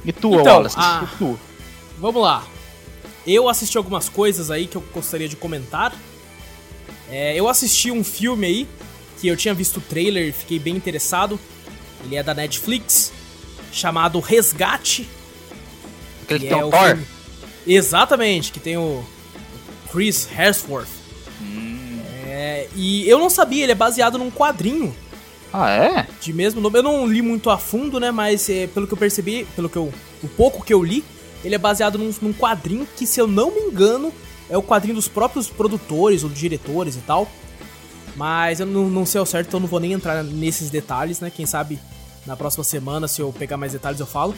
E tu, Então, Wallace? ah. E tu? Vamos lá. Eu assisti algumas coisas aí que eu gostaria de comentar. É, eu assisti um filme aí que eu tinha visto o trailer e fiquei bem interessado. Ele é da Netflix, chamado Resgate. Aquele que que tem é o o Thor? filme- Exatamente, que tem o Chris Hemsworth. Hum. É, e eu não sabia, ele é baseado num quadrinho Ah, é? de mesmo nome. Eu não li muito a fundo, né? Mas é, pelo que eu percebi, pelo que eu, o pouco que eu li, ele é baseado num, num quadrinho que, se eu não me engano, é o quadrinho dos próprios produtores ou diretores e tal. Mas eu não, não sei ao certo, então não vou nem entrar nesses detalhes, né? Quem sabe na próxima semana, se eu pegar mais detalhes, eu falo.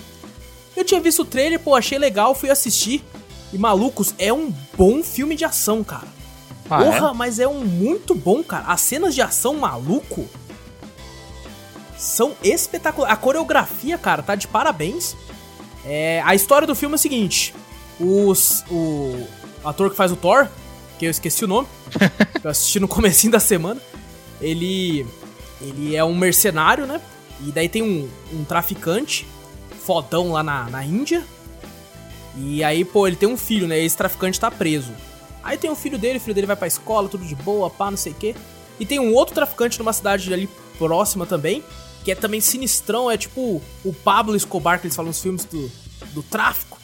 Eu tinha visto o trailer, pô, achei legal, fui assistir. E malucos, é um bom filme de ação, cara. Ah, Porra, mas é um muito bom, cara. As cenas de ação maluco são espetaculares. A coreografia, cara, tá de parabéns. É, a história do filme é o seguinte: os, o ator que faz o Thor, que eu esqueci o nome, que eu assisti no comecinho da semana, ele ele é um mercenário, né? E daí tem um, um traficante fodão lá na, na Índia. E aí, pô, ele tem um filho, né? Esse traficante tá preso. Aí tem o filho dele, o filho dele vai pra escola, tudo de boa, pá, não sei o quê. E tem um outro traficante numa cidade ali próxima também, que é também sinistrão, é tipo o Pablo Escobar que eles falam nos filmes do, do tráfico.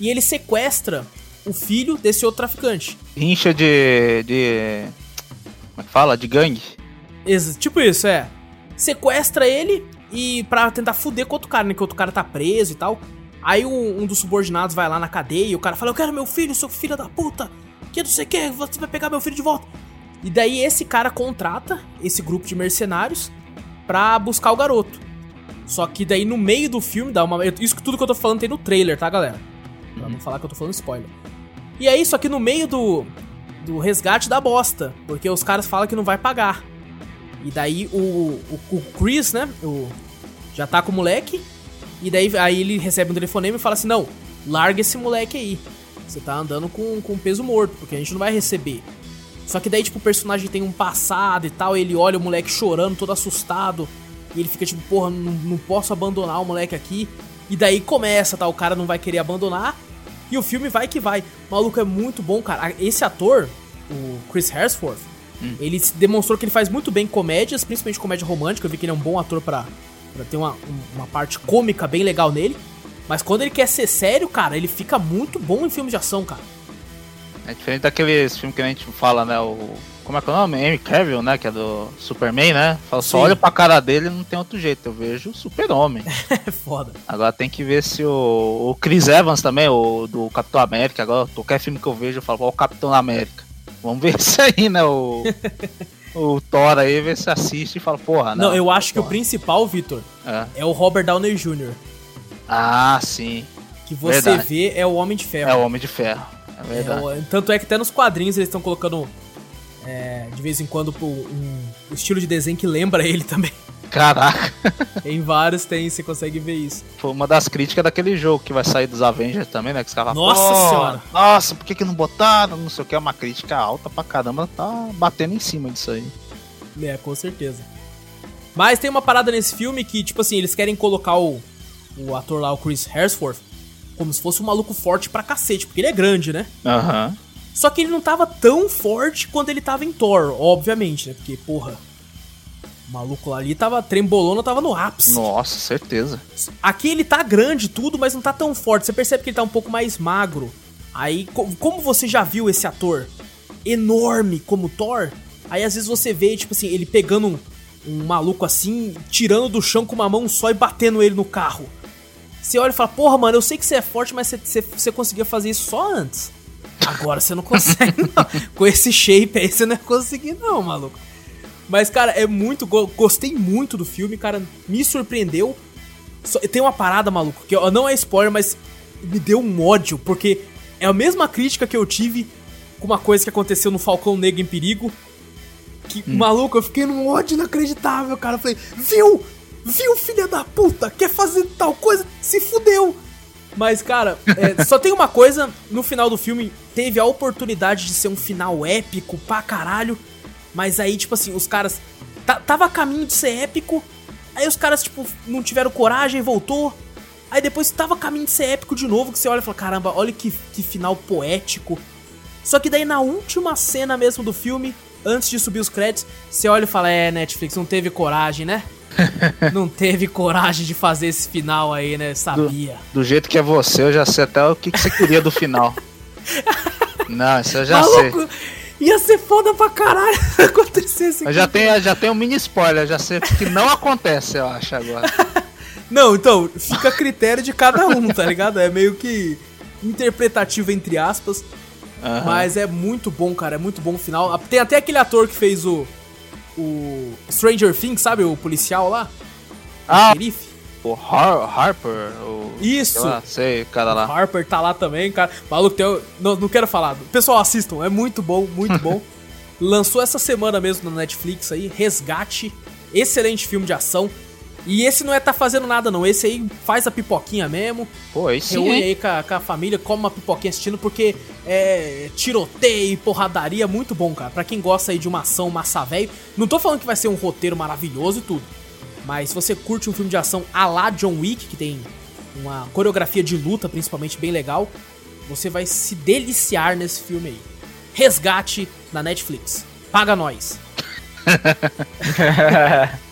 E ele sequestra o filho desse outro traficante. Rincha de. de. Como é que fala? De gangue. Ex- tipo isso, é. Sequestra ele e pra tentar fuder com outro cara, né? Que outro cara tá preso e tal. Aí um, um dos subordinados vai lá na cadeia e o cara fala: Eu quero meu filho, seu filho da puta. Que não sei o que, você vai pegar meu filho de volta. E daí esse cara contrata esse grupo de mercenários pra buscar o garoto. Só que daí no meio do filme dá uma. Isso tudo que eu tô falando tem no trailer, tá, galera? Pra não falar que eu tô falando spoiler. E aí, só que no meio do, do resgate dá bosta. Porque os caras falam que não vai pagar. E daí o, o, o Chris, né? O, já tá com o moleque. E daí aí ele recebe um telefonema e fala assim: Não, larga esse moleque aí. Você tá andando com, com peso morto, porque a gente não vai receber. Só que daí, tipo, o personagem tem um passado e tal. ele olha o moleque chorando, todo assustado. E ele fica tipo, porra, não, não posso abandonar o moleque aqui. E daí começa, tá? O cara não vai querer abandonar. E o filme vai que vai. O maluco é muito bom, cara. Esse ator, o Chris Hemsworth, hum. ele demonstrou que ele faz muito bem comédias, principalmente comédia romântica. Eu vi que ele é um bom ator pra, pra ter uma, uma parte cômica bem legal nele. Mas quando ele quer ser sério, cara, ele fica muito bom em filmes de ação, cara. É diferente daqueles filmes que a gente fala, né? O. Como é que é o nome? Henry Cavill, né? Que é do Superman, né? Fala, só olha pra cara dele não tem outro jeito. Eu vejo o Super-Homem. É foda. Agora tem que ver se o, o Chris Evans também, o do Capitão América. Agora, qualquer filme que eu vejo, eu falo, ó, o Capitão América. Vamos ver isso aí, né? O, o Thor aí, ver se assiste e fala, porra, não. Não, eu acho porra. que o principal, Vitor, é. é o Robert Downey Jr. Ah, sim. Que você Verdade. vê é o Homem de Ferro. É o Homem de Ferro. É verdade. É, tanto é que até nos quadrinhos eles estão colocando é, de vez em quando um, um, estilo de desenho que lembra ele também. Caraca. em vários tem, você consegue ver isso. Foi uma das críticas daquele jogo que vai sair dos Avengers também, né? Que os caras Nossa senhora! Nossa, por que, que não botaram? Não sei o que, é uma crítica alta pra caramba, tá batendo em cima disso aí. É, com certeza. Mas tem uma parada nesse filme que, tipo assim, eles querem colocar o, o ator lá, o Chris Hemsworth, como se fosse um maluco forte pra cacete, porque ele é grande, né? Aham. Uhum. Só que ele não tava tão forte quando ele tava em Thor, obviamente, né? Porque, porra, o maluco lá ali tava trembolando, tava no ápice. Nossa, certeza. Aqui ele tá grande tudo, mas não tá tão forte. Você percebe que ele tá um pouco mais magro. Aí, como você já viu esse ator enorme como Thor, aí às vezes você vê, tipo assim, ele pegando um, um maluco assim, tirando do chão com uma mão só e batendo ele no carro. Você olha e fala, porra, mano, eu sei que você é forte, mas você, você, você conseguia fazer isso só antes. Agora você não consegue, não. Com esse shape aí você não ia conseguir, não, maluco. Mas, cara, é muito. Gostei muito do filme, cara. Me surpreendeu. Só, tem uma parada, maluco, que ó, não é spoiler, mas me deu um ódio, porque é a mesma crítica que eu tive com uma coisa que aconteceu no Falcão Negro em Perigo. Que, hum. maluco, eu fiquei num ódio inacreditável, cara. Eu falei, viu? Viu, filha da puta? Quer fazer tal coisa? Se fudeu. Mas, cara, é, só tem uma coisa: no final do filme, teve a oportunidade de ser um final épico pra caralho. Mas aí, tipo assim, os caras. Tava a caminho de ser épico. Aí os caras, tipo, não tiveram coragem, voltou. Aí depois tava a caminho de ser épico de novo. Que você olha e fala: caramba, olha que, que final poético. Só que daí na última cena mesmo do filme, antes de subir os créditos, você olha e fala: é, Netflix, não teve coragem, né? não teve coragem de fazer esse final aí, né? Sabia. Do, do, jeito que é você, eu já sei até o que, que você queria do final. não, isso eu já Maluco, sei. Ia ser foda pra caralho acontecer isso aqui. Já tenho, já tenho um mini spoiler, já sei que não acontece, eu acho, agora. não, então, fica a critério de cada um, tá ligado? É meio que interpretativo, entre aspas. Uhum. Mas é muito bom, cara. É muito bom o final. Tem até aquele ator que fez o o Stranger Things, sabe? O policial lá? Ah, o xerife. O Har Harper. O... Isso! Sei, lá, sei, o cara lá. O Harper tá lá também, cara. Maluco, tem... não, não quero falar. Pessoal, assistam, é muito bom, muito bom. Lançou essa semana mesmo na Netflix aí, Resgate. Excelente filme de ação. E esse não é tá fazendo nada, não. Esse aí faz a pipoquinha mesmo. Pô, esse Reúne aí com a, com a, família, come uma pipoquinha assistindo, porque é tiroteio, porradaria, muito bom, cara. Pra quem gosta aí de uma ação massa velho. Não tô falando que vai ser um roteiro maravilhoso e tudo. Mas se você curte um filme de ação a la John Wick, que tem uma coreografia de luta, principalmente, bem legal, você vai se deliciar nesse filme aí. Resgate na Netflix. Paga nós.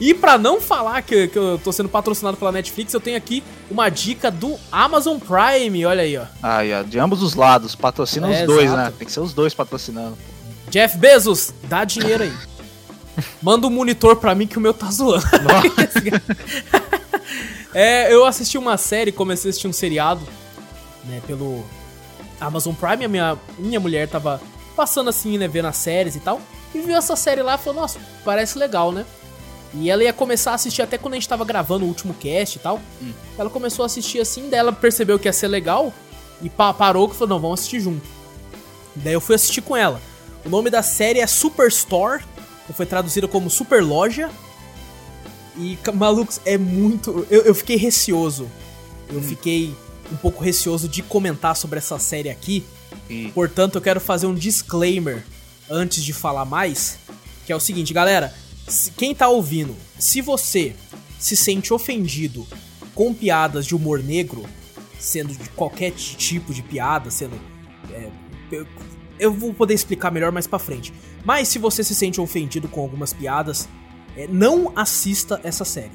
E para não falar que, que eu tô sendo patrocinado pela Netflix, eu tenho aqui uma dica do Amazon Prime, olha aí, ó. Aí, ó, de ambos os lados, patrocina é, os dois, exato. né? Tem que ser os dois patrocinando. Jeff Bezos, dá dinheiro aí. Manda um monitor pra mim que o meu tá zoando. é, eu assisti uma série, comecei a assistir um seriado, né, pelo Amazon Prime. A minha, minha mulher tava passando assim, né, vendo as séries e tal. E viu essa série lá e falou, nossa, parece legal, né? E ela ia começar a assistir até quando a gente tava gravando o último cast e tal. Hum. Ela começou a assistir assim, daí ela percebeu que ia ser legal e pa parou que falou: não, vamos assistir junto. Daí eu fui assistir com ela. O nome da série é Superstore, foi traduzida como Super Loja. E, malucos, é muito. Eu, eu fiquei receoso. Eu hum. fiquei um pouco receoso de comentar sobre essa série aqui. Hum. Portanto, eu quero fazer um disclaimer antes de falar mais. Que é o seguinte, galera quem tá ouvindo, se você se sente ofendido com piadas de humor negro, sendo de qualquer tipo de piada, sendo. É, eu, vou poder explicar melhor mais pra frente. Mas se você se sente ofendido com algumas piadas, é, não assista essa série.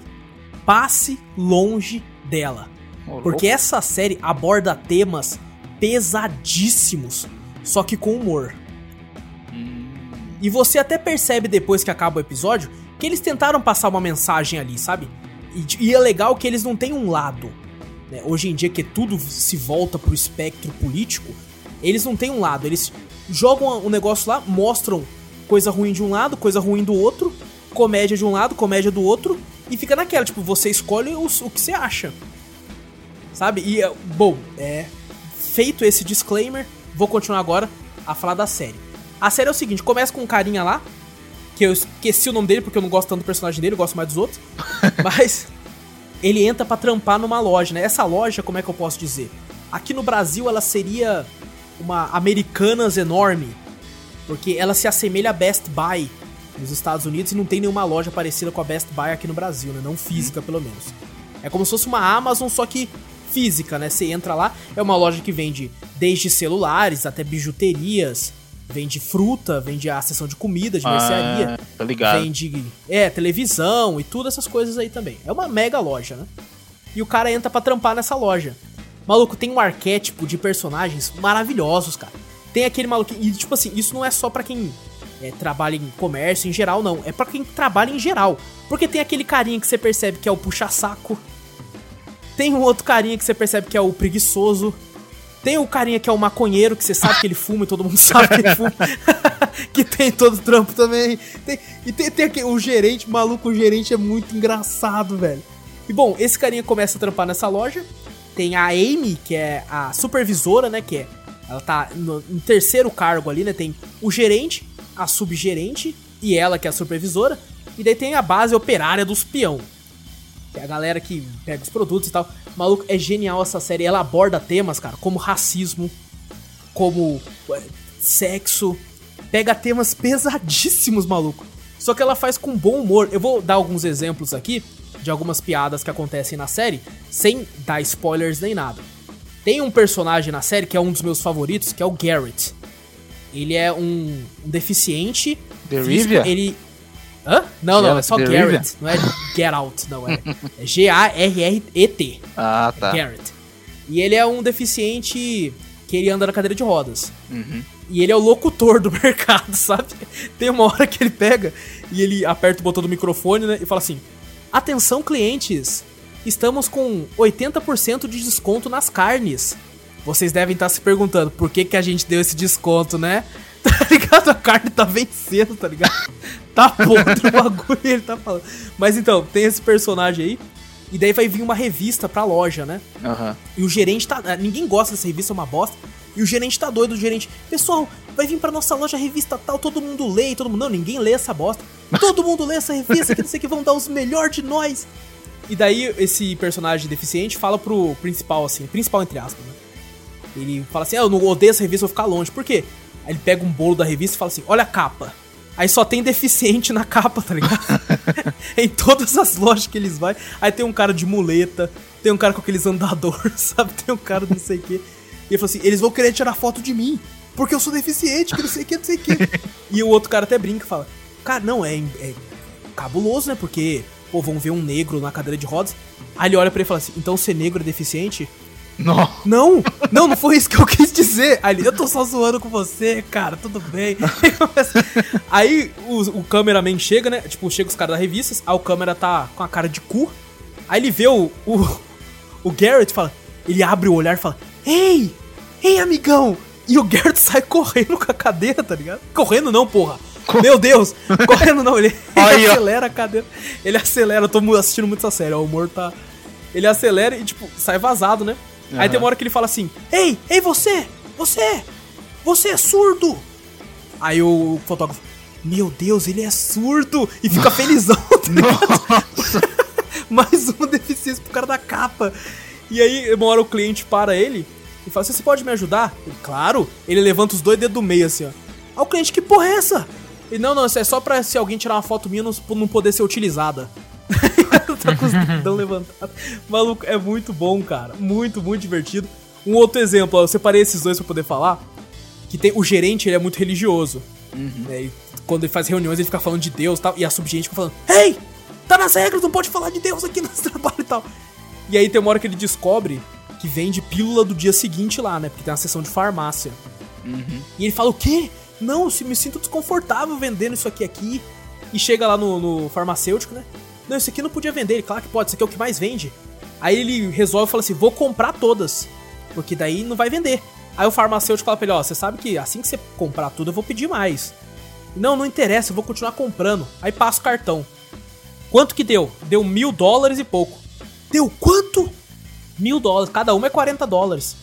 Passe longe dela. Porque essa série aborda temas pesadíssimos, só que com humor. Hum. E você até percebe depois que acaba o episódio que eles tentaram passar uma mensagem ali, sabe? E, e é legal que eles não têm um lado. Né? Hoje em dia que tudo se volta pro espectro político, eles não têm um lado. Eles jogam um negócio lá, mostram coisa ruim de um lado, coisa ruim do outro, comédia de um lado, comédia do outro, e fica naquela, tipo, você escolhe o, o que você acha. Sabe? E, é, bom, é. Feito esse disclaimer, vou continuar agora a falar da série. A série é o seguinte: começa com um carinha lá, que eu esqueci o nome dele porque eu não gosto tanto do personagem dele, eu gosto mais dos outros. mas ele entra para trampar numa loja, né? Essa loja, como é que eu posso dizer? Aqui no Brasil ela seria uma Americanas enorme, porque ela se assemelha a Best Buy nos Estados Unidos e não tem nenhuma loja parecida com a Best Buy aqui no Brasil, né? Não física, pelo menos. É como se fosse uma Amazon, só que física, né? Você entra lá, é uma loja que vende desde celulares até bijuterias, vende fruta, vende a seção de comida, de mercearia. Ah, tá ligado. Vende, é, televisão e tudo essas coisas aí também. É uma mega loja, né? E o cara entra para trampar nessa loja. Maluco, tem um arquétipo de personagens maravilhosos, cara. Tem aquele maluco. E, tipo assim, isso não é só para quem é, trabalha em comércio em geral, não. É para quem trabalha em geral. Porque tem aquele carinha que você percebe que é o puxa-saco. Tem um outro carinha que você percebe que é o preguiçoso. Tem o carinha que é o maconheiro, que você sabe que ele fuma e todo mundo sabe que ele fuma. que tem todo trampo também. Tem, e tem, tem o gerente, maluco, o gerente é muito engraçado, velho. E bom, esse carinha começa a trampar nessa loja. Tem a Amy, que é a supervisora, né? Que é. Ela tá no, no terceiro cargo ali, né? Tem o gerente, a subgerente e ela, que é a supervisora. E daí tem a base operária dos peão que é a galera que pega os produtos e tal. Maluco, é genial essa série. Ela aborda temas, cara, como racismo, como sexo. Pega temas pesadíssimos, maluco. Só que ela faz com bom humor. Eu vou dar alguns exemplos aqui de algumas piadas que acontecem na série, sem dar spoilers nem nada. Tem um personagem na série que é um dos meus favoritos, que é o Garrett. Ele é um, um deficiente. The Rivia? Ele Hã? Não, não, é só Garrett. Não é Get Out, não. É, é G-A-R-R-E-T. Ah, tá. É Garrett. E ele é um deficiente que ele anda na cadeira de rodas. Uhum. E ele é o locutor do mercado, sabe? Tem uma hora que ele pega e ele aperta o botão do microfone né, e fala assim: Atenção, clientes! Estamos com 80% de desconto nas carnes. Vocês devem estar se perguntando por que, que a gente deu esse desconto, né? Tá ligado? A carne tá vencendo, tá ligado? Tá podre o bagulho ele tá falando. Mas então, tem esse personagem aí. E daí vai vir uma revista pra loja, né? Uhum. E o gerente tá. Ninguém gosta dessa revista, é uma bosta. E o gerente tá doido, o gerente. Pessoal, vai vir pra nossa loja a revista tal, todo mundo lê, todo mundo. Não, ninguém lê essa bosta. Todo mundo lê essa revista, que não sei que vão dar os melhores de nós. E daí esse personagem deficiente fala pro principal, assim, principal entre aspas, né? Ele fala assim: ah, eu não odeio essa revista, vou ficar longe. Por quê? Aí ele pega um bolo da revista e fala assim: olha a capa. Aí só tem deficiente na capa, tá ligado? em todas as lojas que eles vão. Aí tem um cara de muleta, tem um cara com aqueles andadores, sabe? Tem um cara não sei o quê. E ele falou assim: eles vão querer tirar foto de mim, porque eu sou deficiente, que não sei o que, não sei o que. e o outro cara até brinca e fala: Cara, não, é, é cabuloso, né? Porque, pô, vão ver um negro na cadeira de rodas. Aí ele olha pra ele e fala assim: Então ser negro é deficiente? Não. Não, não, não foi isso que eu quis dizer. Ali, eu tô só zoando com você, cara, tudo bem. aí o, o cameraman chega, né? Tipo, chega os caras da revista, aí o câmera tá com a cara de cu. Aí ele vê o, o, o Garrett fala. Ele abre o olhar e fala: Ei! Ei, amigão! E o Garrett sai correndo com a cadeira, tá ligado? Correndo não, porra. Meu Deus! Correndo não, ele, ele acelera a cadeira. Ele acelera, eu tô assistindo muito essa série, o humor tá. Ele acelera e, tipo, sai vazado, né? Uhum. Aí tem uma hora que ele fala assim: Ei, ei, você! Você! Você é surdo! Aí o fotógrafo, meu Deus, ele é surdo! E fica felizão, tá Mais uma deficiência pro cara da capa. E aí, uma hora o cliente para ele e fala Você pode me ajudar? Ele, claro! Ele levanta os dois dedos do meio assim, ó. Aí o cliente, que porra é essa? E não, não, isso é só pra se alguém tirar uma foto minha não, não poder ser utilizada. tá com os dedão levantados. Maluco, é muito bom, cara. Muito, muito divertido. Um outro exemplo, ó, eu separei esses dois pra poder falar. Que tem o gerente, ele é muito religioso. Né, e quando ele faz reuniões, ele fica falando de Deus e tal. E a subgerente fica falando: Ei, tá nas regras, não pode falar de Deus aqui no trabalho e tal. E aí tem uma hora que ele descobre que vende pílula do dia seguinte lá, né? Porque tem uma sessão de farmácia. E ele fala: O quê? Não, eu me sinto desconfortável vendendo isso aqui aqui. E chega lá no, no farmacêutico, né? Não, isso aqui não podia vender. Ele, claro que pode, isso aqui é o que mais vende. Aí ele resolve e fala assim: Vou comprar todas. Porque daí não vai vender. Aí o farmacêutico fala pra ele: Ó, você sabe que assim que você comprar tudo, eu vou pedir mais. Não, não interessa, eu vou continuar comprando. Aí passa o cartão. Quanto que deu? Deu mil dólares e pouco. Deu quanto? Mil dólares. Cada uma é 40 dólares.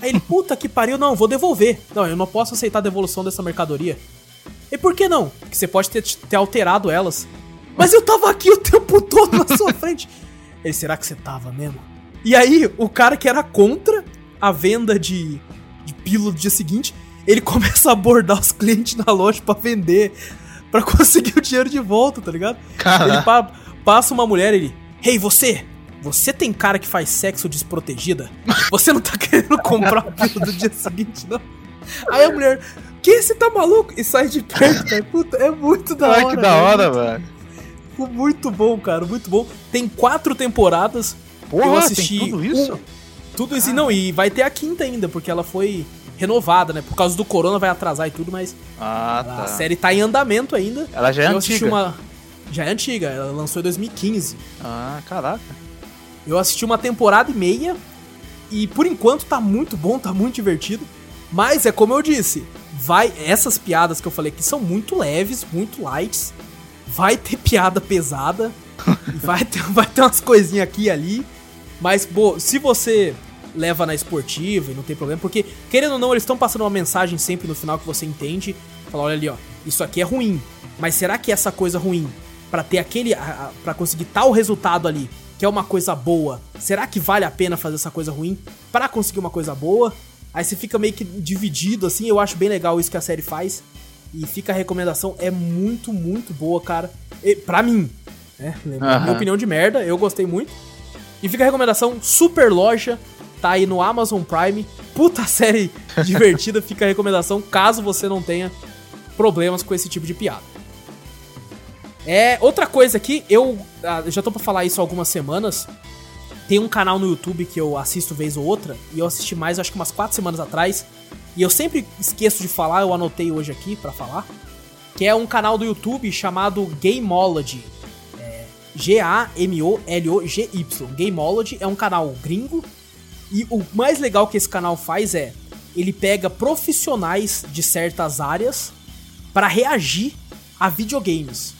Aí ele, puta que pariu, não, vou devolver. Não, eu não posso aceitar a devolução dessa mercadoria. E por que não? Porque você pode ter, ter alterado elas. Mas eu tava aqui o tempo todo na sua frente. Ele, será que você tava mesmo? E aí, o cara que era contra a venda de, de pílula do dia seguinte, ele começa a abordar os clientes na loja pra vender, pra conseguir o dinheiro de volta, tá ligado? Caraca. Ele pa- passa uma mulher, ele, hey, você, você tem cara que faz sexo desprotegida? Você não tá querendo comprar a pílula do dia seguinte, não? Aí a mulher, que você tá maluco? E sai de perto, cara. Puta, é muito da hora. Ai, que da velho. hora, velho. Ficou muito bom, cara, muito bom. Tem quatro temporadas. Porra, eu assisti tudo isso? um- tudo isso, não, e vai ter a quinta ainda, porque ela foi renovada, né? Por causa do corona vai atrasar e tudo, mas Ah, a tá. série tá em andamento ainda. Ela já é eu assisti antiga. uma. Já é antiga, ela lançou em 2015. Ah, caraca. Eu assisti uma temporada e meia e por enquanto tá muito bom, tá muito divertido. Mas é como eu disse, vai essas piadas que eu falei que são muito leves, muito lights. Vai ter piada pesada, vai ter, vai ter umas coisinhas aqui e ali. Mas, pô, se você leva na esportiva e não tem problema, porque querendo ou não, eles estão passando uma mensagem sempre no final que você entende. Fala, olha ali, ó, isso aqui é ruim. Mas será que essa coisa ruim, pra ter aquele. a- a- pra conseguir tal resultado ali, que é uma coisa boa, será que vale a pena fazer essa coisa ruim pra conseguir uma coisa boa? Aí você fica meio que dividido, assim, eu acho bem legal isso que a série faz. E fica a recomendação, é muito, muito boa, cara. E, pra mim, né? Aham. Minha opinião de merda, eu gostei muito. E fica a recomendação, Super Loja, tá aí no Amazon Prime. Puta série divertida, fica a recomendação, caso você não tenha problemas com esse tipo de piada. É, outra coisa aqui, eu, ah, eu já tô pra falar isso há algumas semanas. Tem um canal no YouTube que eu assisto vez ou outra, e eu assisti mais, acho que umas 4 semanas atrás. E eu sempre esqueço de falar, eu anotei hoje aqui pra falar. Que é um canal do YouTube chamado Gameology. É, G-A-M-O-L-O-G-Y. Gameology é um canal gringo. E o mais legal que esse canal faz é: ele pega profissionais de certas áreas pra reagir a videogames.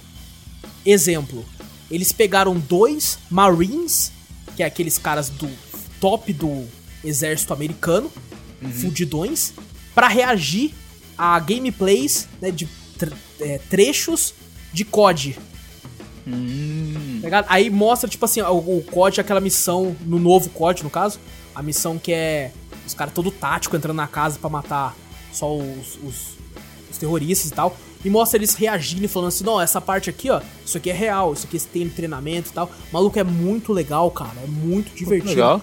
Exemplo, eles pegaram dois Marines, que é aqueles caras do top do exército americano, fudidões, pra reagir a gameplays né, de tre- é, trechos de COD. Hum. Tá? Aí mostra, tipo assim, o, o COD, aquela missão, no novo COD, no caso, a missão que é os caras todo tático entrando na casa pra matar só os, os, os terroristas e tal. E mostra eles reagindo e falando assim, não, essa parte aqui, ó, isso aqui é real, isso aqui tem treinamento e tal. Maluco, é muito legal, cara, é muito divertido. Legal.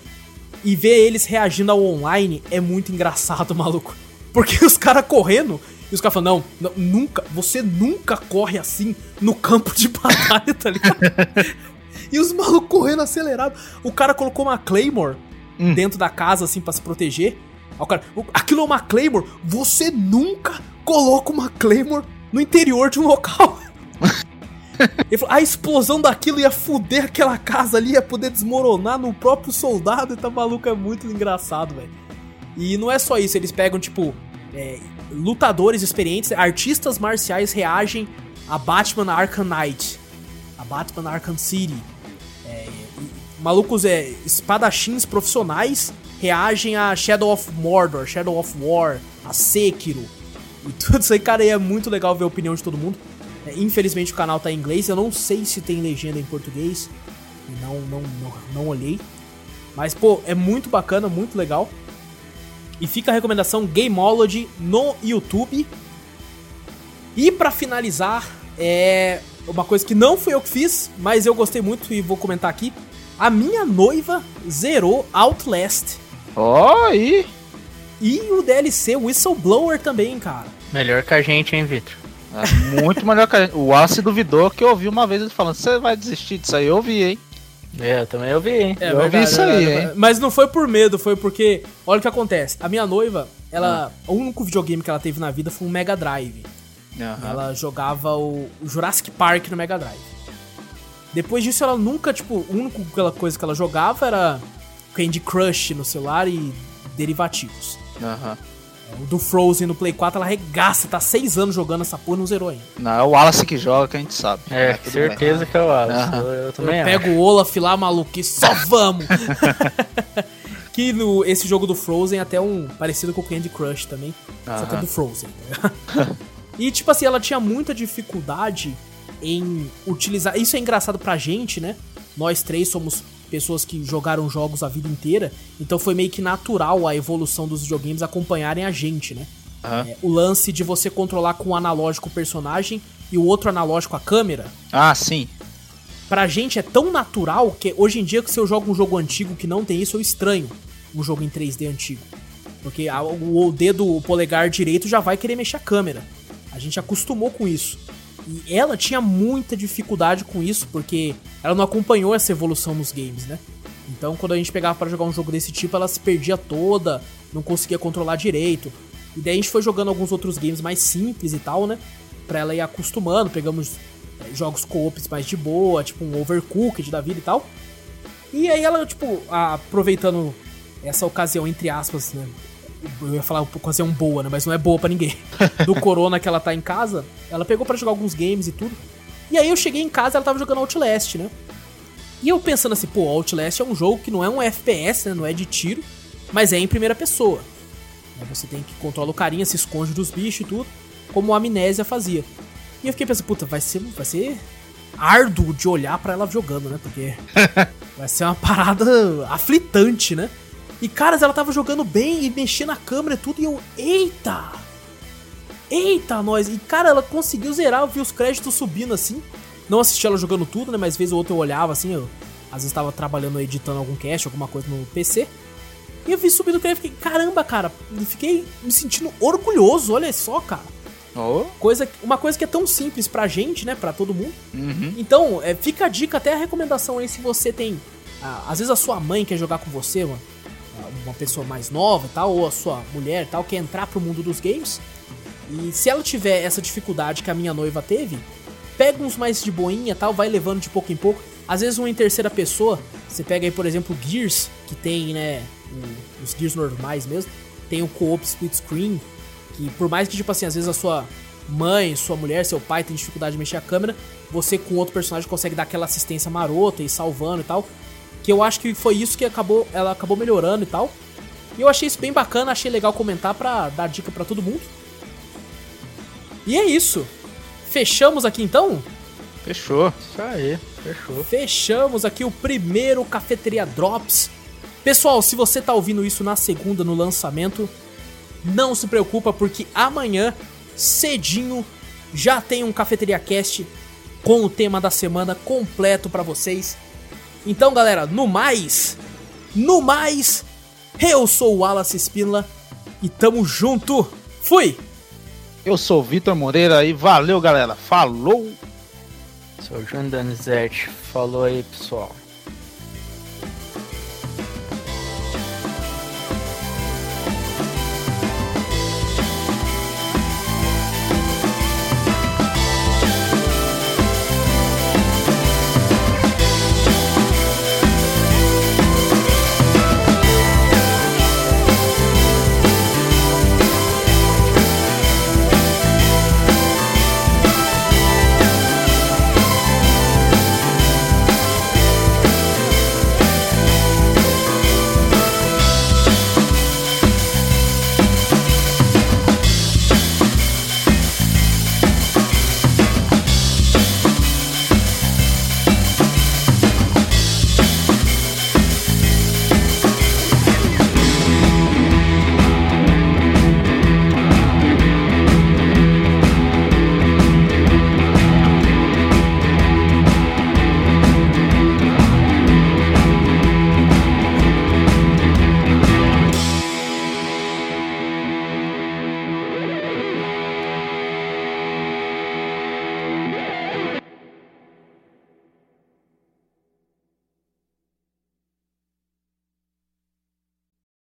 E ver eles reagindo ao online é muito engraçado, maluco. Porque os caras correndo e os caras falam, não, não, nunca, você nunca corre assim no campo de batalha, tá ligado? e os malucos correndo acelerado. O cara colocou uma Claymore Hum. dentro da casa, assim, pra se proteger. O cara, "O- aquilo é uma Claymore? Você nunca coloca uma Claymore no interior de um local. Ele falou, a explosão daquilo ia fuder aquela casa ali, ia poder desmoronar no próprio soldado. E tá maluco, é muito engraçado, velho. E não é só isso, eles pegam, tipo, é, lutadores experientes, artistas marciais reagem a Batman Arkham Knight, a Batman Arkham City. É, malucos, é, espadachins profissionais reagem a Shadow of Mordor, Shadow of War, a Sekiro. E tudo isso aí, cara, é muito legal ver a opinião de todo mundo. É, infelizmente o canal tá em inglês, eu não sei se tem legenda em português. E Não, não, não, não olhei. Mas, pô, é muito bacana, muito legal. E fica a recomendação Gameology no YouTube. E pra finalizar, é uma coisa que não fui eu que fiz, mas eu gostei muito e vou comentar aqui. A minha noiva zerou Outlast. Ó, aí. E o DLC Whistleblower também, cara. Melhor que a gente, hein, Vitor? É muito melhor que a gente. O Wallace duvidou que eu ouvi uma vez ele falando: Você vai desistir disso aí? Eu ouvi, hein? É, eu também ouvi, hein? É Eu ouvi isso aí, hein? Mas não foi por medo, foi porque. Olha o que acontece. A minha noiva, ela. O único videogame que ela teve na vida foi um Mega Drive. Aham. Ela jogava o, o Jurassic Park no Mega Drive. Depois disso, ela nunca, tipo, a única aquela coisa que ela jogava era Candy Crush no celular e derivativos. Aham. O do Frozen no Play 4, ela regaça, tá seis anos jogando essa porra e não zerou ainda. Não, é o Wallace que joga que a gente sabe. É, tudo certeza que é o Wallace. Aham. Eu, eu Eu também acho. pego o Olaf lá, maluco, e só vamos! que no, esse jogo do Frozen é até um parecido com o Candy Crush também, só que é do Frozen. e tipo assim, ela tinha muita dificuldade em utilizar. Isso é engraçado pra gente, né? Nós três somos pessoas que jogaram jogos a vida inteira, então foi meio que natural a evolução dos videogames acompanharem a gente, né? Aham. É, o lance de você controlar com o analógico o personagem e o outro analógico a câmera. Ah, sim. Pra gente é tão natural que hoje em dia que se eu jogo um jogo antigo que não tem isso, eu estranho um jogo em 3D antigo. Porque a- o, o dedo o polegar direito já vai querer mexer a câmera. A gente acostumou com isso. E ela tinha muita dificuldade com isso, porque ela não acompanhou essa evolução nos games, né? Então quando a gente pegava pra jogar um jogo desse tipo, ela se perdia toda, não conseguia controlar direito. E daí a gente foi jogando alguns outros games mais simples e tal, né? Pra ela ir acostumando, pegamos é, jogos co-ops mais de boa, tipo um Overcooked da vida e tal. E aí ela, tipo, aproveitando essa ocasião, entre aspas, né? Eu ia falar ocasião boa, né? Mas não é boa pra ninguém. Do corona que ela tá em casa, ela pegou pra jogar alguns games e tudo. E aí eu cheguei em casa e ela tava jogando Outlast, né? E eu pensando assim, pô, Outlast é um jogo que não é um FPS, né? Não é de tiro, mas é em primeira pessoa. Você tem que controlar o carinha, se esconde dos bichos e tudo, como a Amnésia fazia. E eu fiquei pensando, puta, vai ser, vai ser árduo de olhar pra ela jogando, né? Porque vai ser uma parada aflitante, né? E caras, ela tava jogando bem e mexendo a câmera e tudo, e eu, eita! Eita, nós! E cara, ela conseguiu zerar, eu vi os créditos subindo assim. Não assisti ela jogando tudo, né? Mas vez ou outra eu olhava assim, eu às vezes tava trabalhando, editando algum cast, alguma coisa no PC. E eu vi subindo o crédito e fiquei, caramba, cara, fiquei me sentindo orgulhoso, olha só, cara. Oh. Coisa, uma coisa que é tão simples pra gente, né? Pra todo mundo. Uhum. Então, é, fica a dica, até a recomendação aí, se você tem. ah, às vezes a sua mãe quer jogar com você, uma, uma pessoa mais nova tal, ou a sua mulher tal, quer entrar pro mundo dos games. E se ela tiver essa dificuldade que a minha noiva teve, pega uns mais de boinha tal, vai levando de pouco em pouco. Às vezes um em terceira pessoa, você pega aí, por exemplo, Gears, que tem, né, o- os Gears normais mesmo, tem o co-op split screen, que por mais que, tipo assim, às vezes a sua mãe, sua mulher, seu pai tem dificuldade de mexer a câmera, você com outro personagem consegue dar aquela assistência marota e salvando e tal. Que eu acho que foi isso que acabou, ela acabou melhorando e tal. E eu achei isso bem bacana, achei legal comentar pra dar dica pra todo mundo. E é isso. Fechamos aqui então? Fechou. Isso aí, fechou. Fechamos aqui o primeiro Cafeteria Drops. Pessoal, se você tá ouvindo isso na segunda, no lançamento, não se preocupa, porque amanhã, cedinho, já tem um Cafeteria Cast com o tema da semana completo pra vocês. Então, galera, no mais, no mais, eu sou o Wallace Spinla e tamo junto. Fui! Eu sou o Vitor Moreira e valeu, galera. Falou! Sou o João Danizete. Falou aí, pessoal.